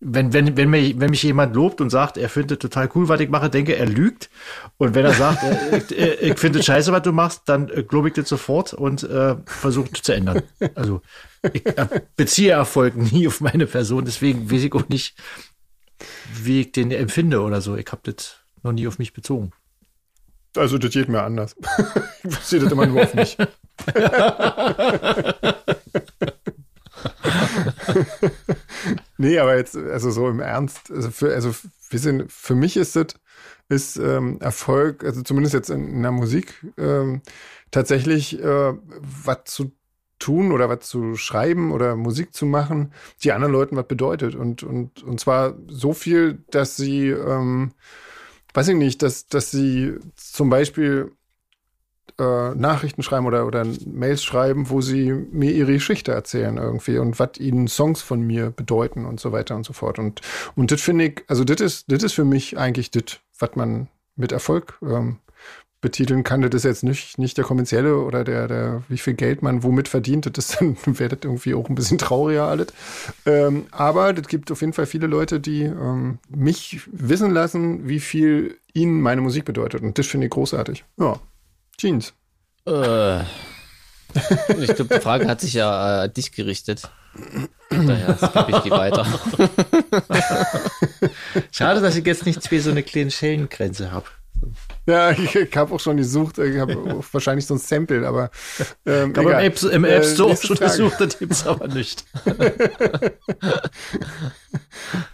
Speaker 2: wenn, wenn, wenn, mich, wenn mich jemand lobt und sagt, er findet total cool, was ich mache, denke, er lügt. Und wenn er sagt, ich, ich finde es scheiße, was du machst, dann äh, glaube ich das sofort und äh, versuche zu ändern. Also ich beziehe Erfolg nie auf meine Person. Deswegen weiß ich auch nicht, wie ich den empfinde oder so. Ich habe das noch nie auf mich bezogen.
Speaker 1: Also das geht mir anders. [LAUGHS] ich beziehe das immer nur auf mich. [LAUGHS] nee, aber jetzt, also so im Ernst, also für, also sind, für mich ist das, ist ähm, Erfolg, also zumindest jetzt in, in der Musik, ähm, tatsächlich äh, was zu tun oder was zu schreiben oder Musik zu machen, die anderen Leuten was bedeutet. Und, und, und zwar so viel, dass sie, ähm, weiß ich nicht, dass, dass sie zum Beispiel äh, Nachrichten schreiben oder, oder Mails schreiben, wo sie mir ihre Geschichte erzählen irgendwie und was ihnen Songs von mir bedeuten und so weiter und so fort. Und, und das finde ich, also das ist, das ist für mich eigentlich das, was man mit Erfolg ähm, betiteln kann. Das ist jetzt nicht, nicht der kommerzielle oder der, der, wie viel Geld man womit verdient. Das ist dann [LAUGHS] wäre das irgendwie auch ein bisschen trauriger alles. Ähm, aber das gibt auf jeden Fall viele Leute, die ähm, mich wissen lassen, wie viel ihnen meine Musik bedeutet. Und das finde ich großartig. Ja. Jeans.
Speaker 3: Äh, ich glaube, die Frage hat sich ja äh, an dich gerichtet. Daher gebe ich die weiter. [LAUGHS]
Speaker 2: Schade, dass ich jetzt nicht zwei so eine kleine Schellengrenze habe.
Speaker 1: Ja, [LAUGHS] ich, ich habe auch schon gesucht. Ich habe wahrscheinlich so ein Sample, aber ähm,
Speaker 2: Aber im
Speaker 1: egal.
Speaker 2: App, im
Speaker 1: Äh,
Speaker 2: App Store
Speaker 1: nächste
Speaker 2: schon [LAUGHS]
Speaker 1: Frage.
Speaker 2: gesucht, das gibt's aber nicht. [LAUGHS]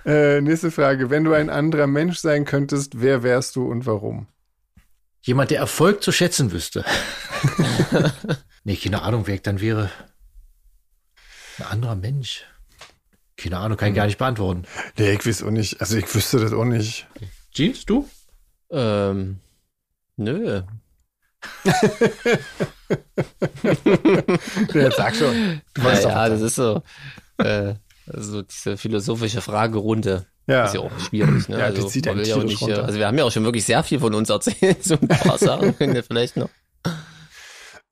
Speaker 1: Äh, nächste Frage. Wenn du ein anderer Mensch sein könntest, wer wärst du und warum?
Speaker 2: Jemand, der Erfolg zu schätzen wüsste. nee, keine Ahnung, wer ich dann wäre. Ein anderer Mensch. Keine Ahnung, kann ich gar nicht beantworten.
Speaker 1: Nee, ich weiß auch nicht. Also ich wüsste das auch nicht.
Speaker 2: Jeans, du?
Speaker 3: ähm, nö. [LAUGHS]
Speaker 1: Ja, sag schon. Du
Speaker 3: Ja,
Speaker 1: doch.
Speaker 3: das ist so, äh, so diese philosophische Fragerunde.
Speaker 1: Ja.
Speaker 3: Ist ja auch schwierig, ne?
Speaker 1: Ja, die
Speaker 3: also,
Speaker 1: zieht einen
Speaker 3: will ja nicht, äh,
Speaker 1: runter.
Speaker 3: also wir haben ja auch schon wirklich sehr viel von uns erzählt, so ein paar [LAUGHS] Sachen können wir vielleicht noch.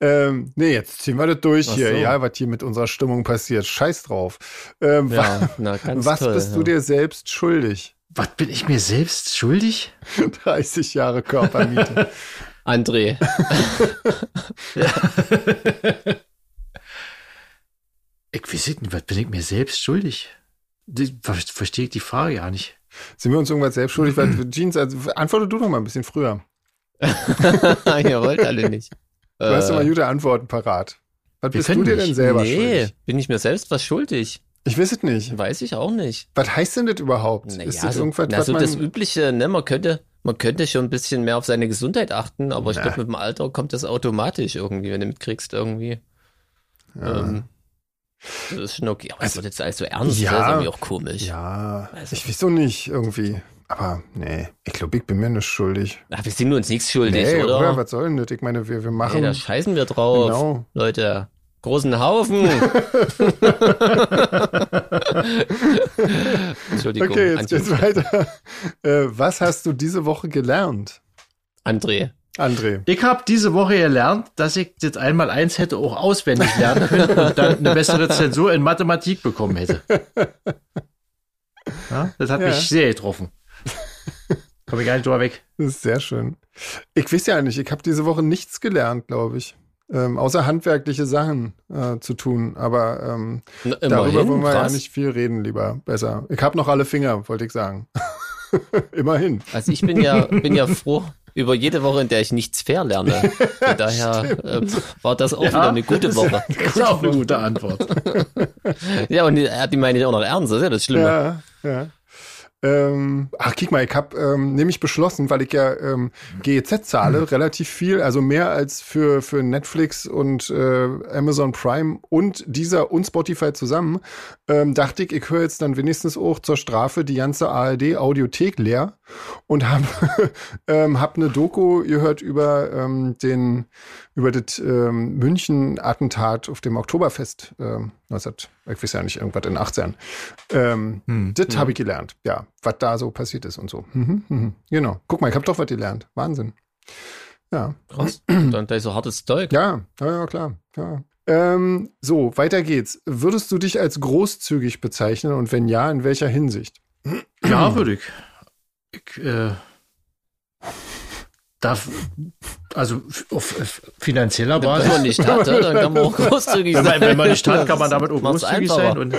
Speaker 1: Ähm, nee, jetzt ziehen wir das durch
Speaker 3: Ach
Speaker 1: hier,
Speaker 3: so.
Speaker 1: ja, was hier mit unserer Stimmung passiert. Scheiß drauf. Ähm,
Speaker 3: Ja,
Speaker 1: wa-
Speaker 3: na,
Speaker 1: was
Speaker 3: toll,
Speaker 1: bist du
Speaker 3: ja.
Speaker 1: dir selbst schuldig?
Speaker 2: Was bin ich mir selbst schuldig? [LAUGHS]
Speaker 1: 30 Jahre Körpermiete. [LAUGHS]
Speaker 3: André, [LAUGHS]
Speaker 2: nicht, was bin ich mir selbst schuldig? Verstehe ich die Frage ja nicht.
Speaker 1: Sind wir uns irgendwas selbst schuldig? Weil, [CLEARS THROAT] Jeans, also, antworte du doch mal ein bisschen früher.
Speaker 3: ihr wollt alle nicht.
Speaker 1: Du hast immer
Speaker 3: Äh,
Speaker 1: gute Antworten parat. Was
Speaker 2: wir
Speaker 1: bist du dir
Speaker 2: nicht.
Speaker 1: denn selber
Speaker 3: nee,
Speaker 1: schuldig?
Speaker 3: bin ich mir selbst was schuldig?
Speaker 1: Ich weiß es nicht.
Speaker 3: Weiß ich auch nicht.
Speaker 1: Was heißt denn das überhaupt?
Speaker 3: Naja,
Speaker 1: ist das
Speaker 3: so,
Speaker 1: irgendwas,
Speaker 3: na, so das Übliche, ne, man könnte, man könnte schon ein bisschen mehr auf seine Gesundheit achten, aber ich
Speaker 1: Na.
Speaker 3: glaube, mit dem Alter kommt das automatisch irgendwie, wenn du mitkriegst irgendwie. Ähm, das ist schon okay. Aber es wird jetzt alles so ernst,
Speaker 1: Ja.
Speaker 3: das ist irgendwie auch komisch.
Speaker 1: ja,
Speaker 3: Also-
Speaker 1: ich weiß doch nicht, irgendwie. Aber nee, ich glaube, ich bin mir nicht schuldig.
Speaker 3: Ach, wir sind uns nichts schuldig,
Speaker 1: nee,
Speaker 3: oder?
Speaker 1: was soll denn das? Ich meine, wir, wir
Speaker 3: Nee,
Speaker 1: machen...
Speaker 3: da scheißen wir drauf.
Speaker 1: Genau.
Speaker 3: Leute, großen Haufen. [LAUGHS] Entschuldigung,
Speaker 1: Okay, jetzt geht's weiter. Äh, was hast du diese Woche gelernt,
Speaker 3: André.
Speaker 1: André?
Speaker 2: Ich habe diese Woche gelernt, dass ich das einmal eins hätte auch auswendig lernen können und dann eine bessere Zensur in Mathematik bekommen hätte. [LAUGHS] Ja, das hat
Speaker 1: Ja.
Speaker 2: mich sehr getroffen. Komme ich gar nicht drüber weg.
Speaker 1: Das ist sehr schön. Ich weiß ja nicht, ich habe diese Woche nichts gelernt, glaube ich. Ähm, außer handwerkliche Sachen äh, zu tun. Aber ähm,
Speaker 3: Na,
Speaker 1: darüber wollen wir ja
Speaker 3: krass.
Speaker 1: nicht viel reden, lieber. Besser. Ich habe noch alle Finger, wollte ich sagen. [LAUGHS] Immerhin.
Speaker 3: Also ich bin ja, bin ja froh über jede Woche, in der ich nichts fair lerne. [LAUGHS] Von daher äh, war das auch wieder eine gute Woche.
Speaker 2: Das ist auch eine gute Antwort.
Speaker 3: Ja, und er hat die meine ich auch noch ernst, das ist ja das Schlimme.
Speaker 1: Ja, ja. Ähm, ach, guck mal, ich habe ähm, nämlich beschlossen, weil ich ja ähm, GEZ zahle, relativ viel, also mehr als für, für Netflix und äh, Amazon Prime und dieser und Spotify zusammen, ähm, dachte ich, ich höre jetzt dann wenigstens auch zur Strafe die ganze ARD-Audiothek leer und habe [LAUGHS] ähm, hab eine Doku gehört über ähm, den über das ähm, München-Attentat auf dem Oktoberfest ähm, 19, ich weiß ja nicht, irgendwas in 18. Ähm,
Speaker 2: Hm.
Speaker 1: das habe ich gelernt, ja, was da so passiert ist und so. Mhm, mhm. Genau. Guck mal, ich habe doch was gelernt. Wahnsinn. Ja,
Speaker 3: Krass. [CLEARS THROAT] Dann da ist so hartes Zeug.
Speaker 1: ja, ja, ja klar. Ja. Ähm, so, weiter geht's. Würdest du dich als großzügig bezeichnen und wenn ja, in welcher Hinsicht?
Speaker 2: Ja, würde ich. ich äh, darf, also auf finanzieller
Speaker 3: Wenn man
Speaker 2: Basis.
Speaker 3: nicht hat, ja, dann kann man auch [LAUGHS] großzügig
Speaker 2: Wenn
Speaker 3: sein.
Speaker 2: man, wenn man nicht hat, kann man damit auch großzügig sein. Und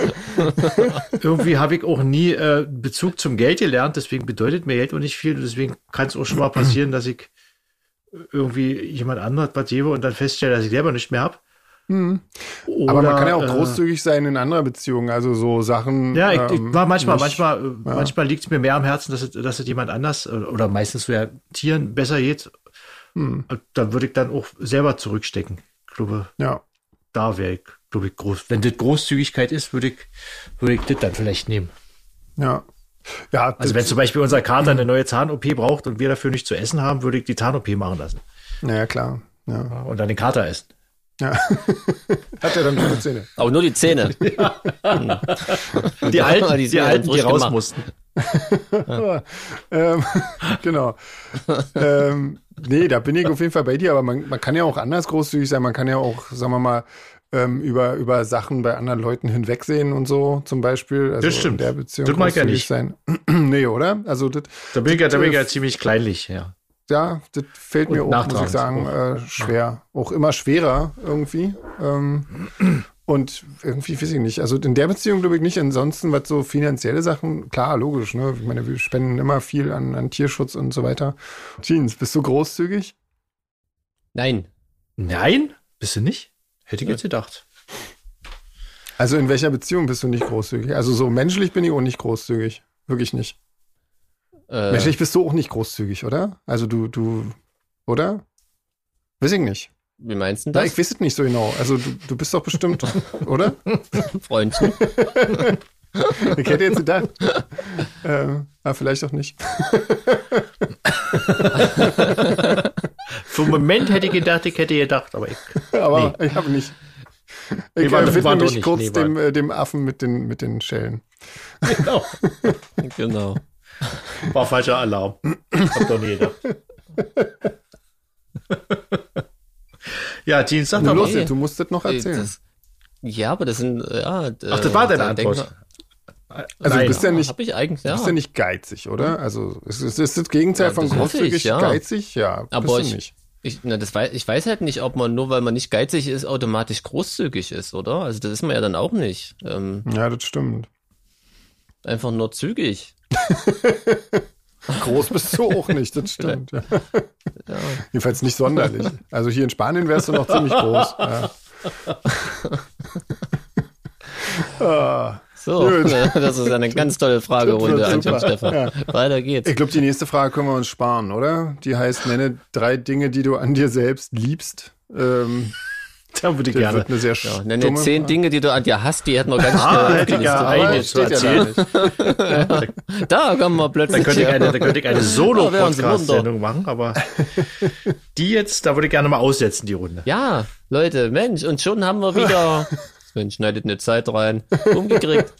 Speaker 2: [LAUGHS] irgendwie habe ich auch nie äh, Bezug zum Geld gelernt, deswegen bedeutet mir Geld auch nicht viel. Und deswegen kann es auch schon mal passieren, dass ich irgendwie jemand anderes was gebe und dann feststelle, dass ich selber nicht mehr habe.
Speaker 1: Hm. Aber man kann ja auch
Speaker 2: äh,
Speaker 1: großzügig sein in anderer Beziehung, also so Sachen.
Speaker 2: Ja, ich, ich
Speaker 1: ähm,
Speaker 2: war manchmal,
Speaker 1: nicht-
Speaker 2: manchmal, äh, manchmal liegt es mir mehr am Herzen, dass es, dass es jemand anders äh, oder meistens ja Tieren besser geht.
Speaker 1: Hm.
Speaker 2: Da würde ich dann auch selber zurückstecken. Ich glaube,
Speaker 1: Ja.
Speaker 2: da wäre ich, glaube ich, groß. Wenn das Großzügigkeit ist, würde ich, würde ich das dann vielleicht nehmen.
Speaker 1: Ja. Ja,
Speaker 2: Also wenn zum Beispiel unser Kater eine neue Zahn-OP braucht und wir dafür nichts zu essen haben, würde ich die Zahn-OP machen lassen.
Speaker 1: ja, klar. Ja.
Speaker 2: Ja, Und dann den Kater essen.
Speaker 1: Ja. [LAUGHS] Hat er dann gute Zähne.
Speaker 3: Aber nur die Zähne. [LAUGHS]
Speaker 2: Die alten,
Speaker 3: Die
Speaker 2: die,
Speaker 3: ja
Speaker 2: alten, die raus
Speaker 3: gemacht.
Speaker 2: mussten. [LAUGHS]
Speaker 1: Ähm, genau. ähm, nee, da bin ich auf jeden Fall bei dir, aber man, man kann ja auch anders großzügig sein. Man kann ja auch, sagen wir mal, ähm, über, über Sachen bei anderen Leuten hinwegsehen und so, zum Beispiel. Also
Speaker 2: Das stimmt.
Speaker 1: In der Beziehung
Speaker 2: Das mag ich ja nicht.
Speaker 1: sein. [CLEARS THROAT] nee, oder? Also, das,
Speaker 2: Da bin ich ja, da bin ich
Speaker 1: äh,
Speaker 2: ja ziemlich kleinlich, ja.
Speaker 1: Ja, das fällt mir auch, muss ich sagen, äh, schwer. Auch immer schwerer irgendwie. Ähm, und irgendwie weiß ich nicht. Also in der Beziehung glaube ich nicht. Ansonsten, was so finanzielle Sachen, klar, logisch, ne? Ich meine, wir spenden immer viel an, an Tierschutz und so weiter. Jeans, bist du großzügig?
Speaker 3: Nein.
Speaker 2: Nein? Bist du nicht? Hätte ich jetzt gedacht.
Speaker 1: Also in welcher Beziehung bist du nicht großzügig? Also so menschlich bin ich auch nicht großzügig. Wirklich nicht.
Speaker 3: Äh,
Speaker 1: Menschlich bist du auch nicht großzügig, oder? Also du, du, oder? Weiß ich nicht.
Speaker 3: wie meinst du
Speaker 1: Na,
Speaker 3: das?
Speaker 1: ich weiß es nicht so genau. Also du, du bist doch bestimmt, [LAUGHS] oder?
Speaker 3: Freundchen. [LAUGHS]
Speaker 1: Ich hätte jetzt gedacht. äh, aber vielleicht auch nicht. [LAUGHS]
Speaker 2: Für einen Moment hätte ich gedacht, ich hätte gedacht, aber ich.
Speaker 1: Aber ich habe nicht. Ich
Speaker 2: Nee, war-
Speaker 1: äh, widme mich
Speaker 2: nicht.
Speaker 1: kurz
Speaker 2: Nee,
Speaker 1: dem, äh, dem Affen mit den, mit den Schellen.
Speaker 2: Genau.
Speaker 3: genau. [LAUGHS]
Speaker 2: War falscher Alarm. Hab doch nie gedacht. [LAUGHS] Ja, Jeans, sag
Speaker 1: Du,
Speaker 2: doch
Speaker 1: los,
Speaker 2: mal.
Speaker 1: du musst das noch
Speaker 3: Äh,
Speaker 1: erzählen.
Speaker 3: Das, ja, aber das sind, ja.
Speaker 2: Ach, das war deine Antwort.
Speaker 1: also du bist ja nicht,
Speaker 3: ja.
Speaker 1: bist ja nicht geizig, oder? Also es ist, ist das Gegenteil
Speaker 3: Ja,
Speaker 1: von
Speaker 3: das
Speaker 1: großzügig
Speaker 3: ich, ja.
Speaker 1: geizig? Ja,
Speaker 3: Aber
Speaker 1: bist du
Speaker 3: ich-
Speaker 1: nicht.
Speaker 3: Ich, na, das weiß, ich weiß halt nicht, ob man nur weil man nicht geizig ist, automatisch großzügig ist, oder? Also das ist man ja dann auch nicht. Ähm,
Speaker 1: Ja, das stimmt.
Speaker 3: einfach nur zügig. [LAUGHS]
Speaker 1: Groß bist du auch nicht, das stimmt. Ja. Jedenfalls nicht sonderlich. Also hier in Spanien wärst du noch ziemlich groß. Ja. [LAUGHS] Ah,
Speaker 3: So,
Speaker 1: Gut. [LAUGHS]
Speaker 3: das ist eine ganz tolle Fragerunde, Antje. Stefan.
Speaker 1: Ja.
Speaker 3: Weiter geht's.
Speaker 1: ich glaube, die nächste Frage können wir uns sparen, oder? Die heißt, nenne drei Dinge, die du an dir selbst liebst. Ähm,
Speaker 2: Da würde ich gerne.
Speaker 1: wird eine sehr
Speaker 3: Ja, nenne zehn
Speaker 1: Frage.
Speaker 3: Dinge, die du an dir hast, die hätten wir ganz
Speaker 2: Ah,
Speaker 3: schnell
Speaker 1: Aber
Speaker 2: eine zu
Speaker 1: steht ja da. [LAUGHS]
Speaker 3: Da kommen wir
Speaker 2: Da
Speaker 3: plötzlich.
Speaker 2: könnte ich
Speaker 3: her.
Speaker 2: eine, da könnte ich eine [LAUGHS]
Speaker 3: Sie
Speaker 2: Solo-Podcast-Sendung machen, aber die jetzt, da würde ich gerne mal aussetzen, die Runde.
Speaker 3: Ja, Leute, Mensch, und schon haben wir wieder. [LAUGHS] Sven schneidet eine Zeit rein. Umgekriegt.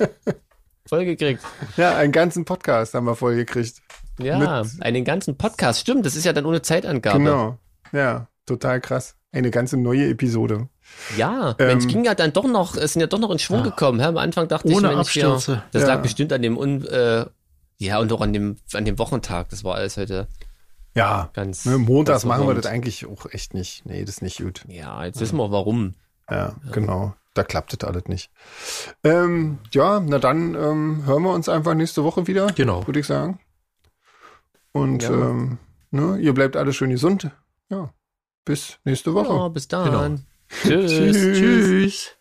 Speaker 3: Vollgekriegt.
Speaker 1: Ja, einen ganzen Podcast haben wir voll gekriegt.
Speaker 3: Ja, einen ganzen Podcast. Stimmt, das ist ja dann ohne Zeitangabe.
Speaker 1: Genau. Ja, total krass. Eine ganze neue Episode.
Speaker 3: Ja,
Speaker 1: Ähm,
Speaker 3: Mensch, ging ja dann doch noch, es sind ja doch noch in Schwung gekommen. Hä? Am Anfang dachte
Speaker 2: Ohne
Speaker 3: ich, Mensch,
Speaker 2: Abstürze.
Speaker 3: Ja, das
Speaker 1: Ja.
Speaker 3: lag bestimmt an dem, Un, äh, ja, und auch an dem, an dem Wochentag. Das war alles heute
Speaker 1: Ja,
Speaker 3: ganz.
Speaker 1: ne, montags
Speaker 3: ganz
Speaker 1: machen wir das eigentlich auch echt nicht. Nee, das ist nicht gut.
Speaker 3: Ja, jetzt wissen wir warum.
Speaker 1: Ja, genau. Da klappt das alles nicht. Ähm, ja, na dann ähm, hören wir uns einfach nächste Woche wieder,
Speaker 2: Genau.
Speaker 1: würde ich sagen. Und
Speaker 3: Ja.
Speaker 1: ähm, ne, ihr bleibt alle schön gesund. Ja, bis nächste Woche.
Speaker 3: Ja, bis dann.
Speaker 2: Genau.
Speaker 3: Tschüss.
Speaker 1: Tschüss.
Speaker 2: Tschüss.